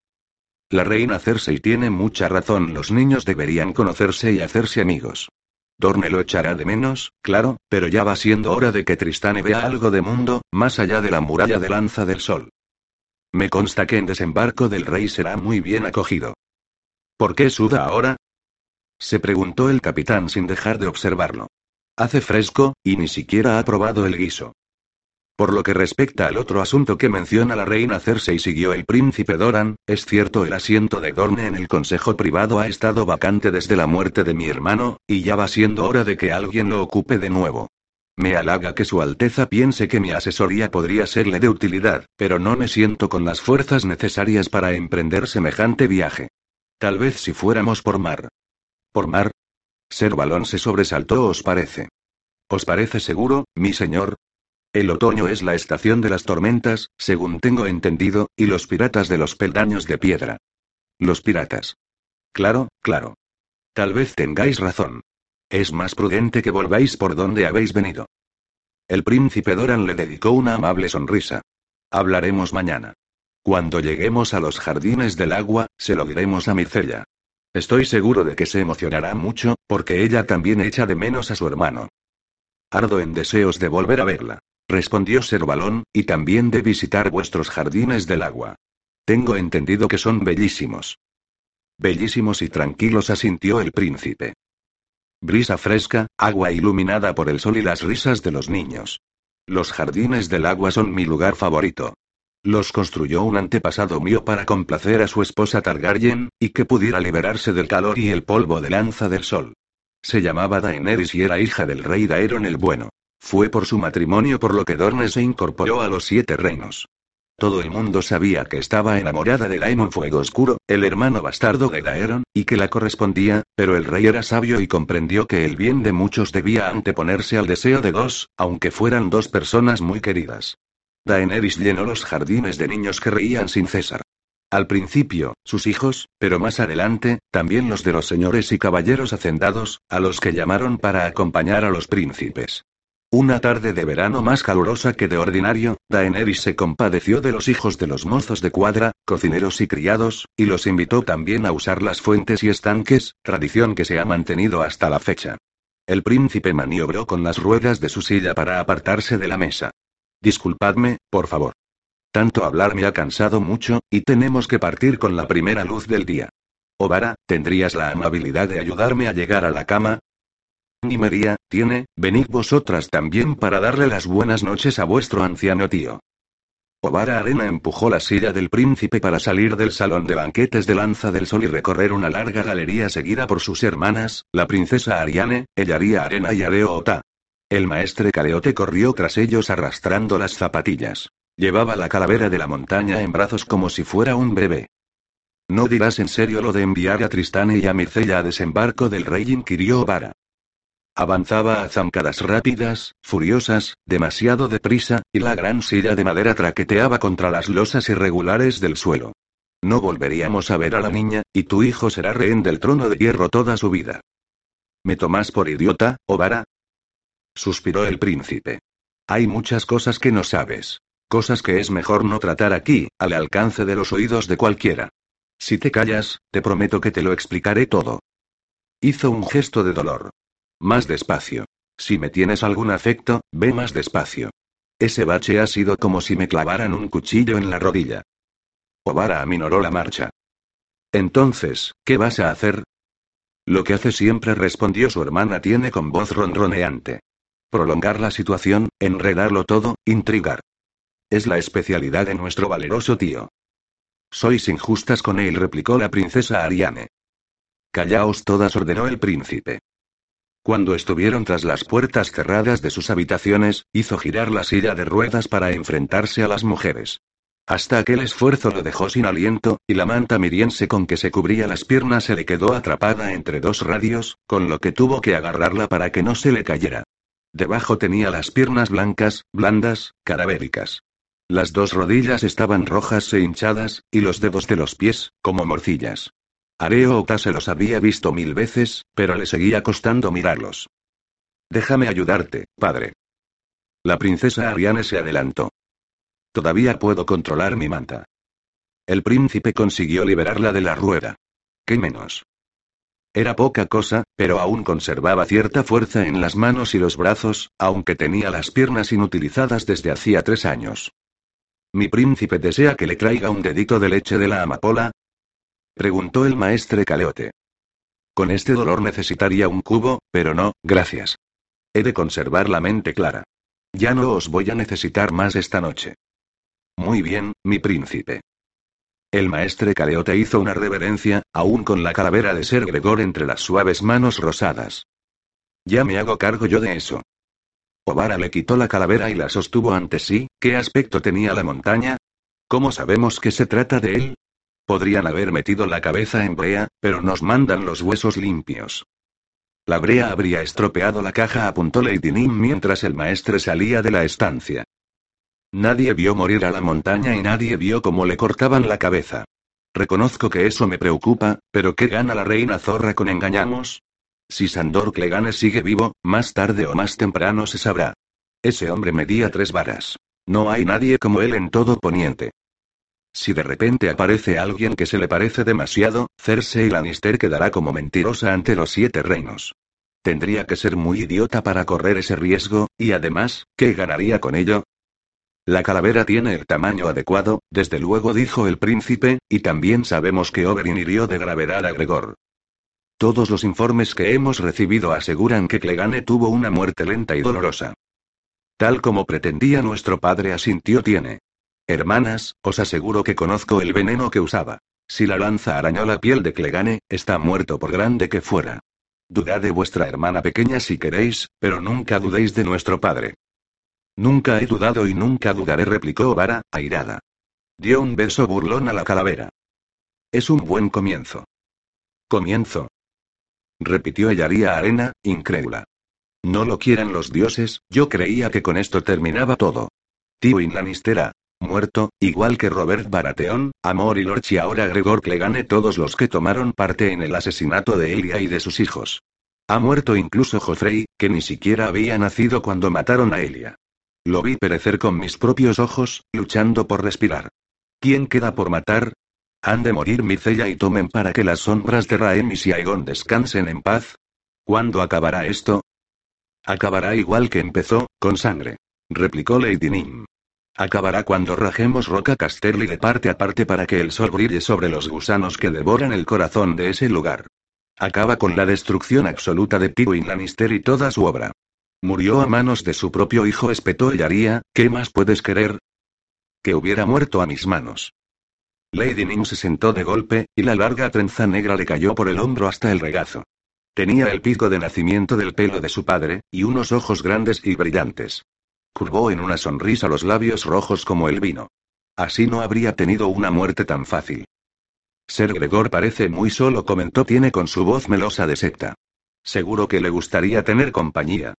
La reina Cersei tiene mucha razón, los niños deberían conocerse y hacerse amigos. Dorne lo echará de menos, claro, pero ya va siendo hora de que Tristane vea algo de mundo, más allá de la muralla de lanza del sol. Me consta que en desembarco del rey será muy bien acogido. ¿Por qué suda ahora? Se preguntó el capitán sin dejar de observarlo. Hace fresco, y ni siquiera ha probado el guiso. Por lo que respecta al otro asunto que menciona la reina Cersei siguió el príncipe Doran, es cierto el asiento de Dorne en el consejo privado ha estado vacante desde la muerte de mi hermano, y ya va siendo hora de que alguien lo ocupe de nuevo. Me halaga que Su Alteza piense que mi asesoría podría serle de utilidad, pero no me siento con las fuerzas necesarias para emprender semejante viaje. Tal vez si fuéramos por mar. ¿Por mar? Ser balón se sobresaltó, ¿os parece? ¿Os parece seguro, mi señor? El otoño es la estación de las tormentas, según tengo entendido, y los piratas de los peldaños de piedra. Los piratas. Claro, claro. Tal vez tengáis razón. Es más prudente que volváis por donde habéis venido. El príncipe Doran le dedicó una amable sonrisa. Hablaremos mañana. Cuando lleguemos a los jardines del agua, se lo diremos a Micella. Estoy seguro de que se emocionará mucho, porque ella también echa de menos a su hermano. Ardo en deseos de volver a verla respondió Servalón, y también de visitar vuestros jardines del agua. Tengo entendido que son bellísimos. Bellísimos y tranquilos asintió el príncipe. Brisa fresca, agua iluminada por el sol y las risas de los niños. Los jardines del agua son mi lugar favorito. Los construyó un antepasado mío para complacer a su esposa Targaryen, y que pudiera liberarse del calor y el polvo de lanza del sol. Se llamaba Daenerys y era hija del rey Daeron el Bueno. Fue por su matrimonio por lo que Dorne se incorporó a los siete reinos. Todo el mundo sabía que estaba enamorada de Daemon Fuego Oscuro, el hermano bastardo de Daeron, y que la correspondía, pero el rey era sabio y comprendió que el bien de muchos debía anteponerse al deseo de dos, aunque fueran dos personas muy queridas. Daenerys llenó los jardines de niños que reían sin cesar. Al principio, sus hijos, pero más adelante, también los de los señores y caballeros hacendados, a los que llamaron para acompañar a los príncipes. Una tarde de verano más calurosa que de ordinario, Daenerys se compadeció de los hijos de los mozos de cuadra, cocineros y criados, y los invitó también a usar las fuentes y estanques, tradición que se ha mantenido hasta la fecha. El príncipe maniobró con las ruedas de su silla para apartarse de la mesa. Disculpadme, por favor. Tanto hablar me ha cansado mucho, y tenemos que partir con la primera luz del día. Ovara, ¿tendrías la amabilidad de ayudarme a llegar a la cama? Ni María, tiene, venid vosotras también para darle las buenas noches a vuestro anciano tío. Ovara Arena empujó la silla del príncipe para salir del salón de banquetes de Lanza del Sol y recorrer una larga galería seguida por sus hermanas, la princesa Ariane, Ellaría Arena y Areo Ota. El maestre Caleote corrió tras ellos arrastrando las zapatillas. Llevaba la calavera de la montaña en brazos como si fuera un bebé. ¿No dirás en serio lo de enviar a Tristane y a Micella a desembarco del rey? inquirió Ovara. Avanzaba a zancadas rápidas, furiosas, demasiado deprisa, y la gran silla de madera traqueteaba contra las losas irregulares del suelo. No volveríamos a ver a la niña, y tu hijo será rehén del trono de hierro toda su vida. ¿Me tomas por idiota, Ovara? Suspiró el príncipe. Hay muchas cosas que no sabes. Cosas que es mejor no tratar aquí, al alcance de los oídos de cualquiera. Si te callas, te prometo que te lo explicaré todo. Hizo un gesto de dolor. Más despacio. Si me tienes algún afecto, ve más despacio. Ese bache ha sido como si me clavaran un cuchillo en la rodilla. Ovara aminoró la marcha. Entonces, ¿qué vas a hacer? Lo que hace siempre respondió su hermana tiene con voz ronroneante. Prolongar la situación, enredarlo todo, intrigar. es la especialidad de nuestro valeroso tío. Sois injustas con él, replicó la princesa Ariane. Callaos todas, ordenó el príncipe. Cuando estuvieron tras las puertas cerradas de sus habitaciones, hizo girar la silla de ruedas para enfrentarse a las mujeres. Hasta aquel esfuerzo lo dejó sin aliento, y la manta miriense con que se cubría las piernas se le quedó atrapada entre dos radios, con lo que tuvo que agarrarla para que no se le cayera. Debajo tenía las piernas blancas, blandas, carabéricas. Las dos rodillas estaban rojas e hinchadas, y los dedos de los pies, como morcillas. Areo se los había visto mil veces, pero le seguía costando mirarlos. Déjame ayudarte, padre. La princesa Ariane se adelantó. Todavía puedo controlar mi manta. El príncipe consiguió liberarla de la rueda. ¿Qué menos? Era poca cosa, pero aún conservaba cierta fuerza en las manos y los brazos, aunque tenía las piernas inutilizadas desde hacía tres años. ¿Mi príncipe desea que le traiga un dedito de leche de la amapola? Preguntó el maestre Caleote. Con este dolor necesitaría un cubo, pero no, gracias. He de conservar la mente clara. Ya no os voy a necesitar más esta noche. Muy bien, mi príncipe. El maestre Caleote hizo una reverencia, aún con la calavera de Ser Gregor entre las suaves manos rosadas. Ya me hago cargo yo de eso. Obara le quitó la calavera y la sostuvo ante sí. ¿Qué aspecto tenía la montaña? ¿Cómo sabemos que se trata de él? Podrían haber metido la cabeza en brea, pero nos mandan los huesos limpios. La brea habría estropeado la caja, apuntó Lady Nim mientras el maestre salía de la estancia. Nadie vio morir a la montaña y nadie vio cómo le cortaban la cabeza. Reconozco que eso me preocupa, pero ¿qué gana la reina zorra con engañamos? Si Sandor Clegane sigue vivo, más tarde o más temprano se sabrá. Ese hombre medía tres varas. No hay nadie como él en todo Poniente. Si de repente aparece alguien que se le parece demasiado, Cersei Lannister quedará como mentirosa ante los siete reinos. Tendría que ser muy idiota para correr ese riesgo, y además, ¿qué ganaría con ello? La calavera tiene el tamaño adecuado, desde luego dijo el príncipe, y también sabemos que Oberyn hirió de gravedad a Gregor. Todos los informes que hemos recibido aseguran que Clegane tuvo una muerte lenta y dolorosa. Tal como pretendía nuestro padre asintió tiene. Hermanas, os aseguro que conozco el veneno que usaba. Si la lanza arañó la piel de Clegane, está muerto por grande que fuera. Dudad de vuestra hermana pequeña si queréis, pero nunca dudéis de nuestro padre. Nunca he dudado y nunca dudaré, replicó Vara, airada. Dio un beso burlón a la calavera. Es un buen comienzo. ¿Comienzo? repitió Ellaría Arena, incrédula. No lo quieren los dioses, yo creía que con esto terminaba todo. Tywin Lannister muerto, igual que Robert Baratheon, Amor y Lorch ahora Gregor Clegane todos los que tomaron parte en el asesinato de Elia y de sus hijos. Ha muerto incluso Joffrey, que ni siquiera había nacido cuando mataron a Elia. Lo vi perecer con mis propios ojos, luchando por respirar. ¿Quién queda por matar? ¿Han de morir Micella y Tomen para que las sombras de Raemis y Aegon descansen en paz? ¿Cuándo acabará esto? Acabará igual que empezó, con sangre. Replicó Lady Nim. Acabará cuando rajemos Roca Casterly de parte a parte para que el sol brille sobre los gusanos que devoran el corazón de ese lugar. Acaba con la destrucción absoluta de Tywin Lannister y toda su obra. Murió a manos de su propio hijo, espetó Yaría, ¿qué más puedes querer? Que hubiera muerto a mis manos. Lady Nim se sentó de golpe, y la larga trenza negra le cayó por el hombro hasta el regazo. Tenía el pico de nacimiento del pelo de su padre, y unos ojos grandes y brillantes. Curvó en una sonrisa los labios rojos como el vino. Así no habría tenido una muerte tan fácil. Ser Gregor parece muy solo, comentó tiene con su voz melosa de secta. Seguro que le gustaría tener compañía.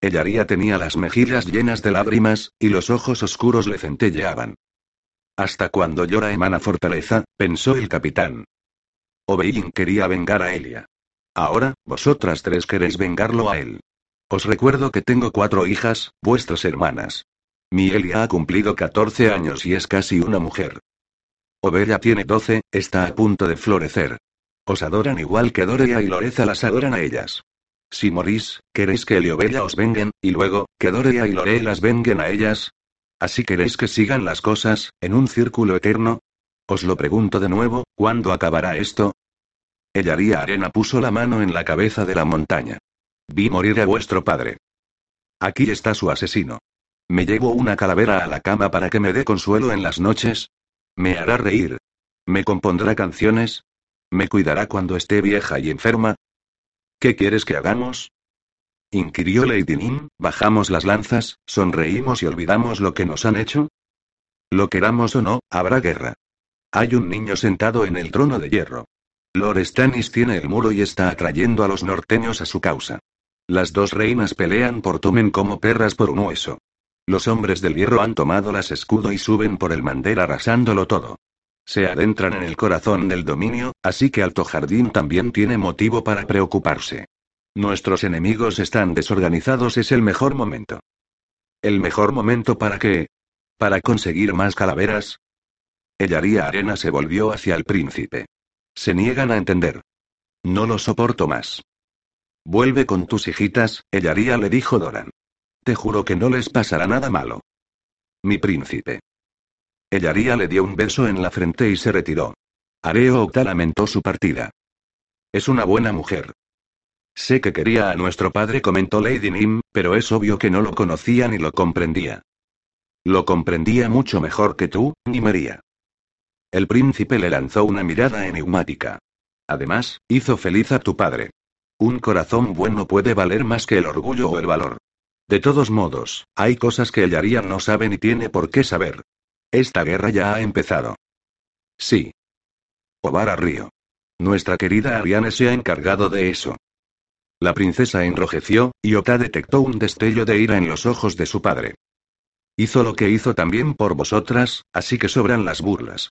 Ellaría tenía las mejillas llenas de lágrimas, y los ojos oscuros le centelleaban. Hasta cuando llora emana fortaleza, pensó el capitán. Obein quería vengar a Elia. Ahora, vosotras tres queréis vengarlo a él. Os recuerdo que tengo cuatro hijas, vuestras hermanas. Mi Elia ha cumplido 14 años y es casi una mujer. Obella tiene 12, está a punto de florecer. Os adoran igual que Dorea y Loreza las adoran a ellas. Si morís, ¿queréis que Eliobella os vengan, y luego, que Dorea y Lore las venguen a ellas? ¿Así queréis que sigan las cosas, en un círculo eterno? Os lo pregunto de nuevo, ¿cuándo acabará esto? Ellaría Arena puso la mano en la cabeza de la montaña. Vi morir a vuestro padre. Aquí está su asesino. ¿Me llevo una calavera a la cama para que me dé consuelo en las noches? ¿Me hará reír? ¿Me compondrá canciones? ¿Me cuidará cuando esté vieja y enferma? ¿Qué quieres que hagamos? inquirió Lady Nim, bajamos las lanzas, sonreímos y olvidamos lo que nos han hecho. Lo queramos o no, habrá guerra. Hay un niño sentado en el trono de hierro. Lord Stannis tiene el muro y está atrayendo a los norteños a su causa. Las dos reinas pelean por Tumen como perras por un hueso. Los hombres del hierro han tomado las escudo y suben por el Mander arrasándolo todo. Se adentran en el corazón del dominio, así que Alto Jardín también tiene motivo para preocuparse. Nuestros enemigos están desorganizados, es el mejor momento. ¿El mejor momento para qué? ¿Para conseguir más calaveras? Ellaría Arena se volvió hacia el príncipe. Se niegan a entender. No lo soporto más. Vuelve con tus hijitas, Ellaría le dijo Doran. Te juro que no les pasará nada malo. Mi príncipe. Ellaría le dio un beso en la frente y se retiró. Areo Octa lamentó su partida. Es una buena mujer. Sé que quería a nuestro padre, comentó Lady Nim, pero es obvio que no lo conocía ni lo comprendía. Lo comprendía mucho mejor que tú, ni María. El príncipe le lanzó una mirada enigmática. Además, hizo feliz a tu padre. Un corazón bueno puede valer más que el orgullo o el valor. De todos modos, hay cosas que el Yarian no sabe ni tiene por qué saber. Esta guerra ya ha empezado. Sí. Ovara Río. Nuestra querida Ariane se ha encargado de eso. La princesa enrojeció, y Ota detectó un destello de ira en los ojos de su padre. Hizo lo que hizo también por vosotras, así que sobran las burlas.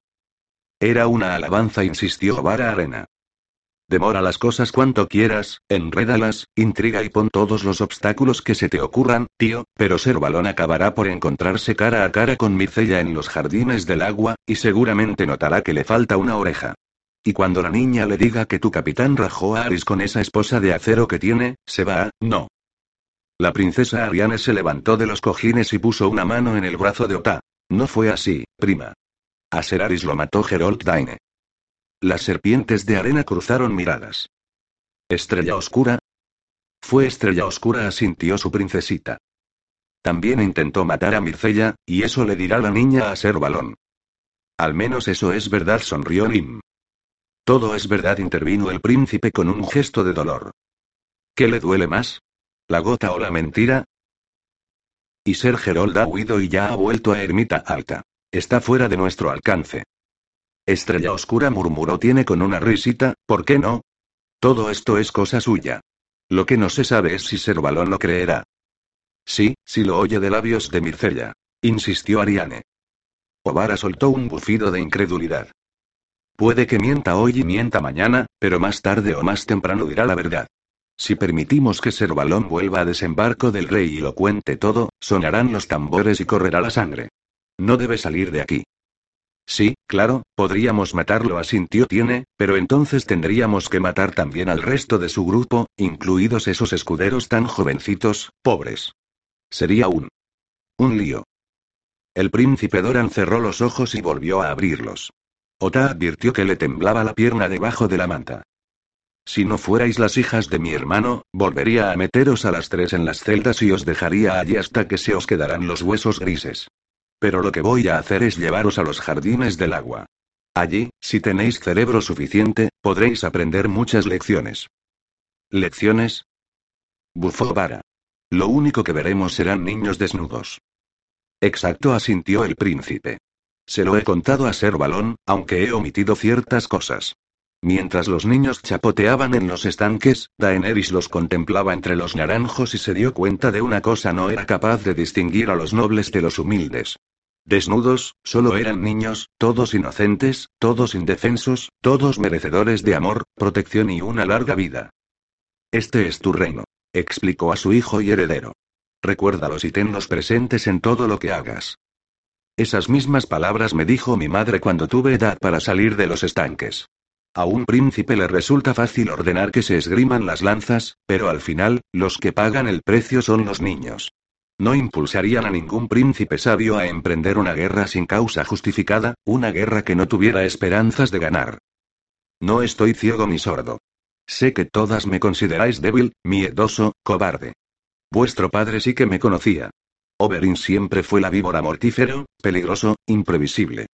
Era una alabanza, insistió Ovara Arena. Demora las cosas cuanto quieras, enrédalas, intriga y pon todos los obstáculos que se te ocurran, tío, pero Ser Balón acabará por encontrarse cara a cara con Mircella en los jardines del agua, y seguramente notará que le falta una oreja. Y cuando la niña le diga que tu capitán rajó a Aris con esa esposa de acero que tiene, se va, no. La princesa Ariane se levantó de los cojines y puso una mano en el brazo de Ota. No fue así, prima. A Seraris lo mató Gerold Daine. Las serpientes de arena cruzaron miradas. ¿Estrella oscura? Fue estrella oscura, asintió su princesita. También intentó matar a Mircella, y eso le dirá la niña a ser balón. Al menos eso es verdad, sonrió Nim. Todo es verdad, intervino el príncipe con un gesto de dolor. ¿Qué le duele más? ¿La gota o la mentira? Y Ser Gerold ha huido y ya ha vuelto a Ermita Alta. Está fuera de nuestro alcance. Estrella Oscura murmuró tiene con una risita, ¿por qué no? Todo esto es cosa suya. Lo que no se sabe es si Servalón lo creerá. Sí, si lo oye de labios de Mircella. Insistió Ariane. Ovara soltó un bufido de incredulidad. Puede que mienta hoy y mienta mañana, pero más tarde o más temprano dirá la verdad. Si permitimos que Servalón vuelva a desembarco del rey y lo cuente todo, sonarán los tambores y correrá la sangre. No debe salir de aquí. Sí, claro, podríamos matarlo, asintió Tiene, pero entonces tendríamos que matar también al resto de su grupo, incluidos esos escuderos tan jovencitos, pobres. Sería un... un lío. El príncipe Doran cerró los ojos y volvió a abrirlos. Ota advirtió que le temblaba la pierna debajo de la manta. Si no fuerais las hijas de mi hermano, volvería a meteros a las tres en las celdas y os dejaría allí hasta que se os quedaran los huesos grises. Pero lo que voy a hacer es llevaros a los jardines del agua. Allí, si tenéis cerebro suficiente, podréis aprender muchas lecciones. ¿Lecciones? Bufó Vara. Lo único que veremos serán niños desnudos. Exacto, asintió el príncipe. Se lo he contado a Ser Balón, aunque he omitido ciertas cosas. Mientras los niños chapoteaban en los estanques, Daenerys los contemplaba entre los naranjos y se dio cuenta de una cosa: no era capaz de distinguir a los nobles de los humildes. Desnudos, solo eran niños, todos inocentes, todos indefensos, todos merecedores de amor, protección y una larga vida. Este es tu reino, explicó a su hijo y heredero. Recuérdalos y tenlos presentes en todo lo que hagas. Esas mismas palabras me dijo mi madre cuando tuve edad para salir de los estanques. A un príncipe le resulta fácil ordenar que se esgriman las lanzas, pero al final, los que pagan el precio son los niños. No impulsarían a ningún príncipe sabio a emprender una guerra sin causa justificada, una guerra que no tuviera esperanzas de ganar. No estoy ciego ni sordo. Sé que todas me consideráis débil, miedoso, cobarde. Vuestro padre sí que me conocía. Oberyn siempre fue la víbora mortífero, peligroso, imprevisible.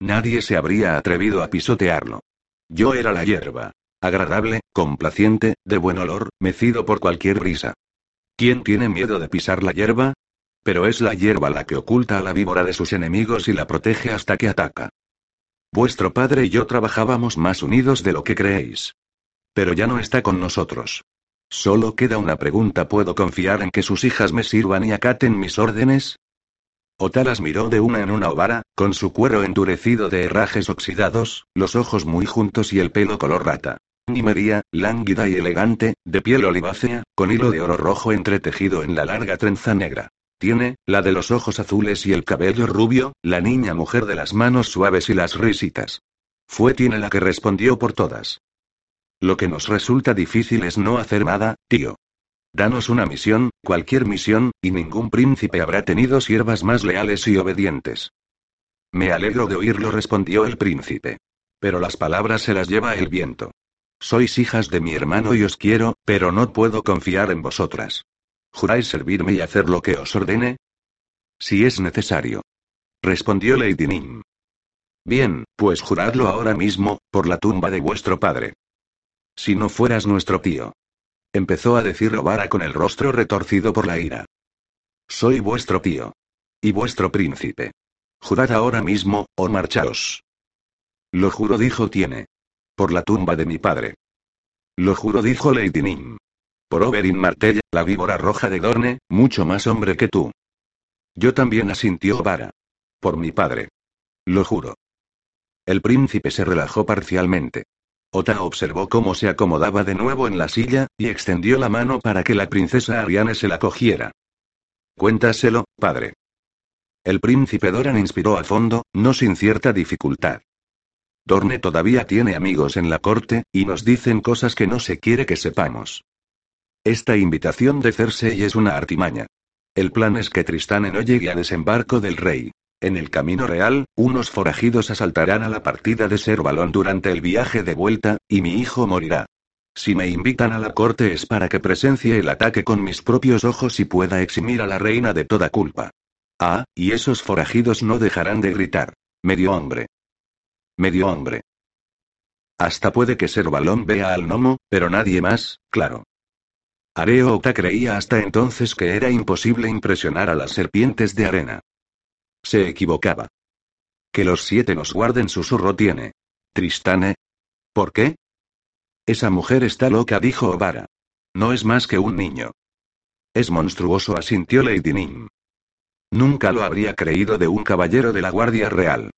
Nadie se habría atrevido a pisotearlo. Yo era la hierba. Agradable, complaciente, de buen olor, mecido por cualquier brisa. ¿Quién tiene miedo de pisar la hierba? Pero es la hierba la que oculta a la víbora de sus enemigos y la protege hasta que ataca. Vuestro padre y yo trabajábamos más unidos de lo que creéis. Pero ya no está con nosotros. Solo queda una pregunta: ¿puedo confiar en que sus hijas me sirvan y acaten mis órdenes? Otalas miró de una en una ovara, con su cuero endurecido de herrajes oxidados, los ojos muy juntos y el pelo color rata. Nimería, lánguida y elegante, de piel olivácea, con hilo de oro rojo entretejido en la larga trenza negra. Tiene, la de los ojos azules y el cabello rubio, la niña mujer de las manos suaves y las risitas. Fue tiene la que respondió por todas. Lo que nos resulta difícil es no hacer nada, tío. Danos una misión, cualquier misión, y ningún príncipe habrá tenido siervas más leales y obedientes. Me alegro de oírlo, respondió el príncipe. Pero las palabras se las lleva el viento. Sois hijas de mi hermano y os quiero, pero no puedo confiar en vosotras. ¿Juráis servirme y hacer lo que os ordene? Si es necesario. Respondió Lady Nim. Bien, pues juradlo ahora mismo, por la tumba de vuestro padre. Si no fueras nuestro tío. Empezó a decir Robara con el rostro retorcido por la ira. Soy vuestro tío. Y vuestro príncipe. Jurad ahora mismo, o marchaos. Lo juro, dijo Tiene. Por la tumba de mi padre. Lo juro, dijo Lady Nim. Por Oberyn Martell, la víbora roja de Dorne, mucho más hombre que tú. Yo también asintió Vara. Por mi padre. Lo juro. El príncipe se relajó parcialmente. Ota observó cómo se acomodaba de nuevo en la silla, y extendió la mano para que la princesa Ariane se la cogiera. Cuéntaselo, padre. El príncipe Doran inspiró a fondo, no sin cierta dificultad. Dorne todavía tiene amigos en la corte, y nos dicen cosas que no se quiere que sepamos. Esta invitación de Cersei es una artimaña. El plan es que Tristane no llegue a desembarco del rey. En el camino real, unos forajidos asaltarán a la partida de Ser Balón durante el viaje de vuelta, y mi hijo morirá. Si me invitan a la corte es para que presencie el ataque con mis propios ojos y pueda eximir a la reina de toda culpa. Ah, y esos forajidos no dejarán de gritar. Medio hombre. Medio hombre. Hasta puede que Ser Balón vea al gnomo, pero nadie más, claro. Areota creía hasta entonces que era imposible impresionar a las serpientes de arena. Se equivocaba. Que los siete nos guarden, susurro tiene. Tristane. ¿Por qué? Esa mujer está loca, dijo Obara. No es más que un niño. Es monstruoso, asintió Lady Nim. Nunca lo habría creído de un caballero de la Guardia Real.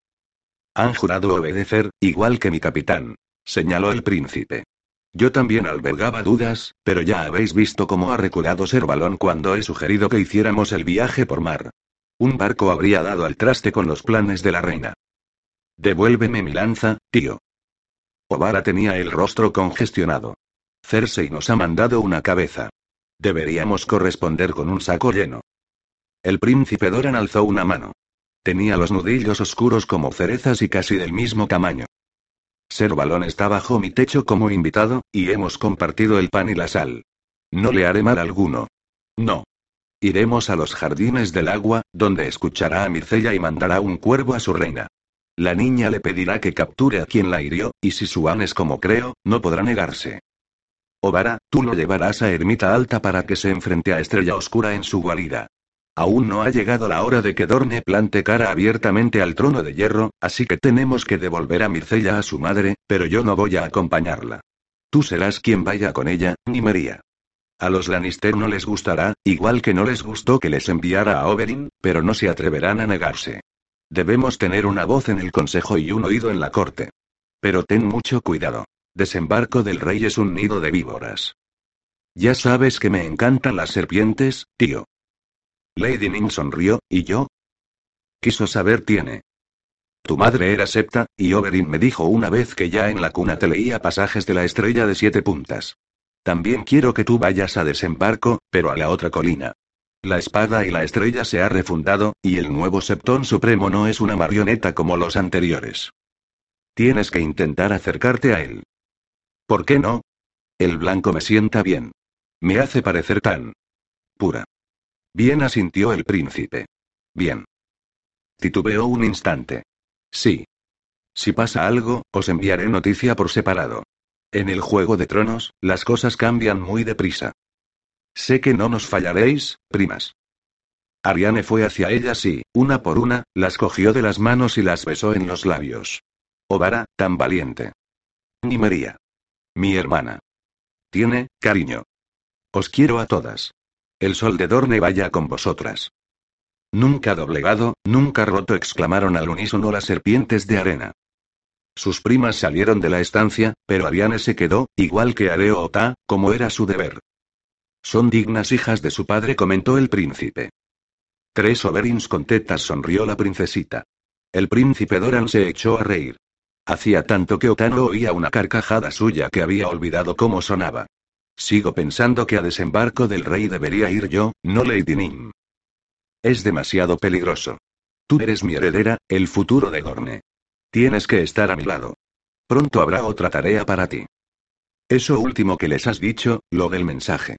Han jurado obedecer, igual que mi capitán, señaló el príncipe. Yo también albergaba dudas, pero ya habéis visto cómo ha reculado Ser Balón cuando he sugerido que hiciéramos el viaje por mar. Un barco habría dado al traste con los planes de la reina. Devuélveme mi lanza, tío. Obara tenía el rostro congestionado. Cersei nos ha mandado una cabeza. Deberíamos corresponder con un saco lleno. El príncipe Doran alzó una mano. Tenía los nudillos oscuros como cerezas y casi del mismo tamaño. Ser Balón está bajo mi techo como invitado, y hemos compartido el pan y la sal. No le haré mal alguno. No. Iremos a los jardines del agua, donde escuchará a Mircella y mandará un cuervo a su reina. La niña le pedirá que capture a quien la hirió, y si Suan es como creo, no podrá negarse. Ovara, tú lo llevarás a Ermita Alta para que se enfrente a Estrella Oscura en su guarida. Aún no ha llegado la hora de que Dorne plante cara abiertamente al trono de hierro, así que tenemos que devolver a Mircella a su madre, pero yo no voy a acompañarla. Tú serás quien vaya con ella, ni María. A los Lannister no les gustará, igual que no les gustó que les enviara a Oberyn, pero no se atreverán a negarse. Debemos tener una voz en el consejo y un oído en la corte. Pero ten mucho cuidado. Desembarco del rey es un nido de víboras. Ya sabes que me encantan las serpientes, tío. Lady Ning sonrió, ¿y yo? Quiso saber tiene. Tu madre era septa, y Oberyn me dijo una vez que ya en la cuna te leía pasajes de la estrella de siete puntas. También quiero que tú vayas a desembarco, pero a la otra colina. La espada y la estrella se ha refundado, y el nuevo Septón Supremo no es una marioneta como los anteriores. Tienes que intentar acercarte a él. ¿Por qué no? El blanco me sienta bien. Me hace parecer tan pura. Bien asintió el príncipe. Bien. Titubeó un instante. Sí. Si pasa algo, os enviaré noticia por separado. En el Juego de Tronos, las cosas cambian muy deprisa. Sé que no nos fallaréis, primas. Ariane fue hacia ellas y, una por una, las cogió de las manos y las besó en los labios. Ovara, tan valiente. Ni María. Mi hermana. Tiene, cariño. Os quiero a todas. El sol de Dorne vaya con vosotras. Nunca doblegado, nunca roto, exclamaron al unísono las serpientes de arena. Sus primas salieron de la estancia, pero Ariane se quedó, igual que Areo Ota, como era su deber. Son dignas hijas de su padre, comentó el príncipe. Tres Oberins con tetas sonrió la princesita. El príncipe Doran se echó a reír. Hacía tanto que Otano oía una carcajada suya que había olvidado cómo sonaba. Sigo pensando que a desembarco del rey debería ir yo, no Lady Nim. Es demasiado peligroso. Tú eres mi heredera, el futuro de Dorne. Tienes que estar a mi lado. Pronto habrá otra tarea para ti. Eso último que les has dicho, lo del mensaje.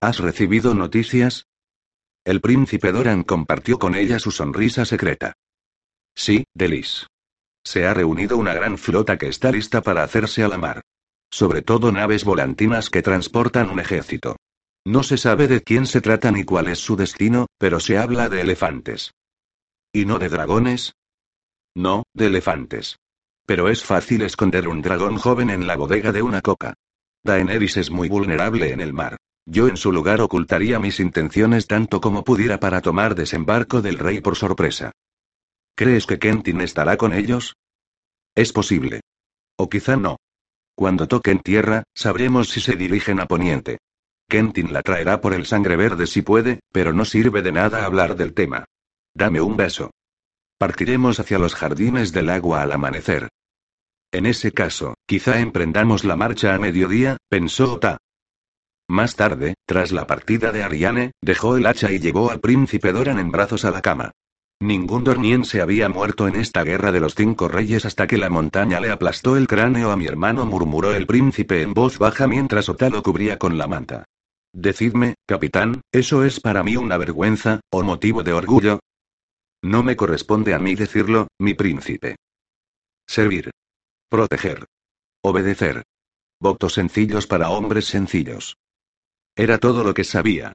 ¿Has recibido noticias? El príncipe Doran compartió con ella su sonrisa secreta. Sí, Delis. Se ha reunido una gran flota que está lista para hacerse a la mar. Sobre todo naves volantinas que transportan un ejército. No se sabe de quién se trata ni cuál es su destino, pero se habla de elefantes. ¿Y no de dragones? No, de elefantes. Pero es fácil esconder un dragón joven en la bodega de una coca. Daenerys es muy vulnerable en el mar. Yo en su lugar ocultaría mis intenciones tanto como pudiera para tomar desembarco del rey por sorpresa. ¿Crees que Kentin estará con ellos? Es posible. O quizá no. Cuando toquen tierra, sabremos si se dirigen a Poniente. Kentin la traerá por el sangre verde si puede, pero no sirve de nada hablar del tema. Dame un beso. Partiremos hacia los jardines del agua al amanecer. En ese caso, quizá emprendamos la marcha a mediodía, pensó Ota. Más tarde, tras la partida de Ariane, dejó el hacha y llevó al príncipe Doran en brazos a la cama. Ningún dorniense había muerto en esta guerra de los cinco reyes hasta que la montaña le aplastó el cráneo a mi hermano, murmuró el príncipe en voz baja mientras Ota lo cubría con la manta. Decidme, capitán, ¿eso es para mí una vergüenza, o motivo de orgullo? No me corresponde a mí decirlo, mi príncipe. Servir. Proteger. Obedecer. Votos sencillos para hombres sencillos. Era todo lo que sabía.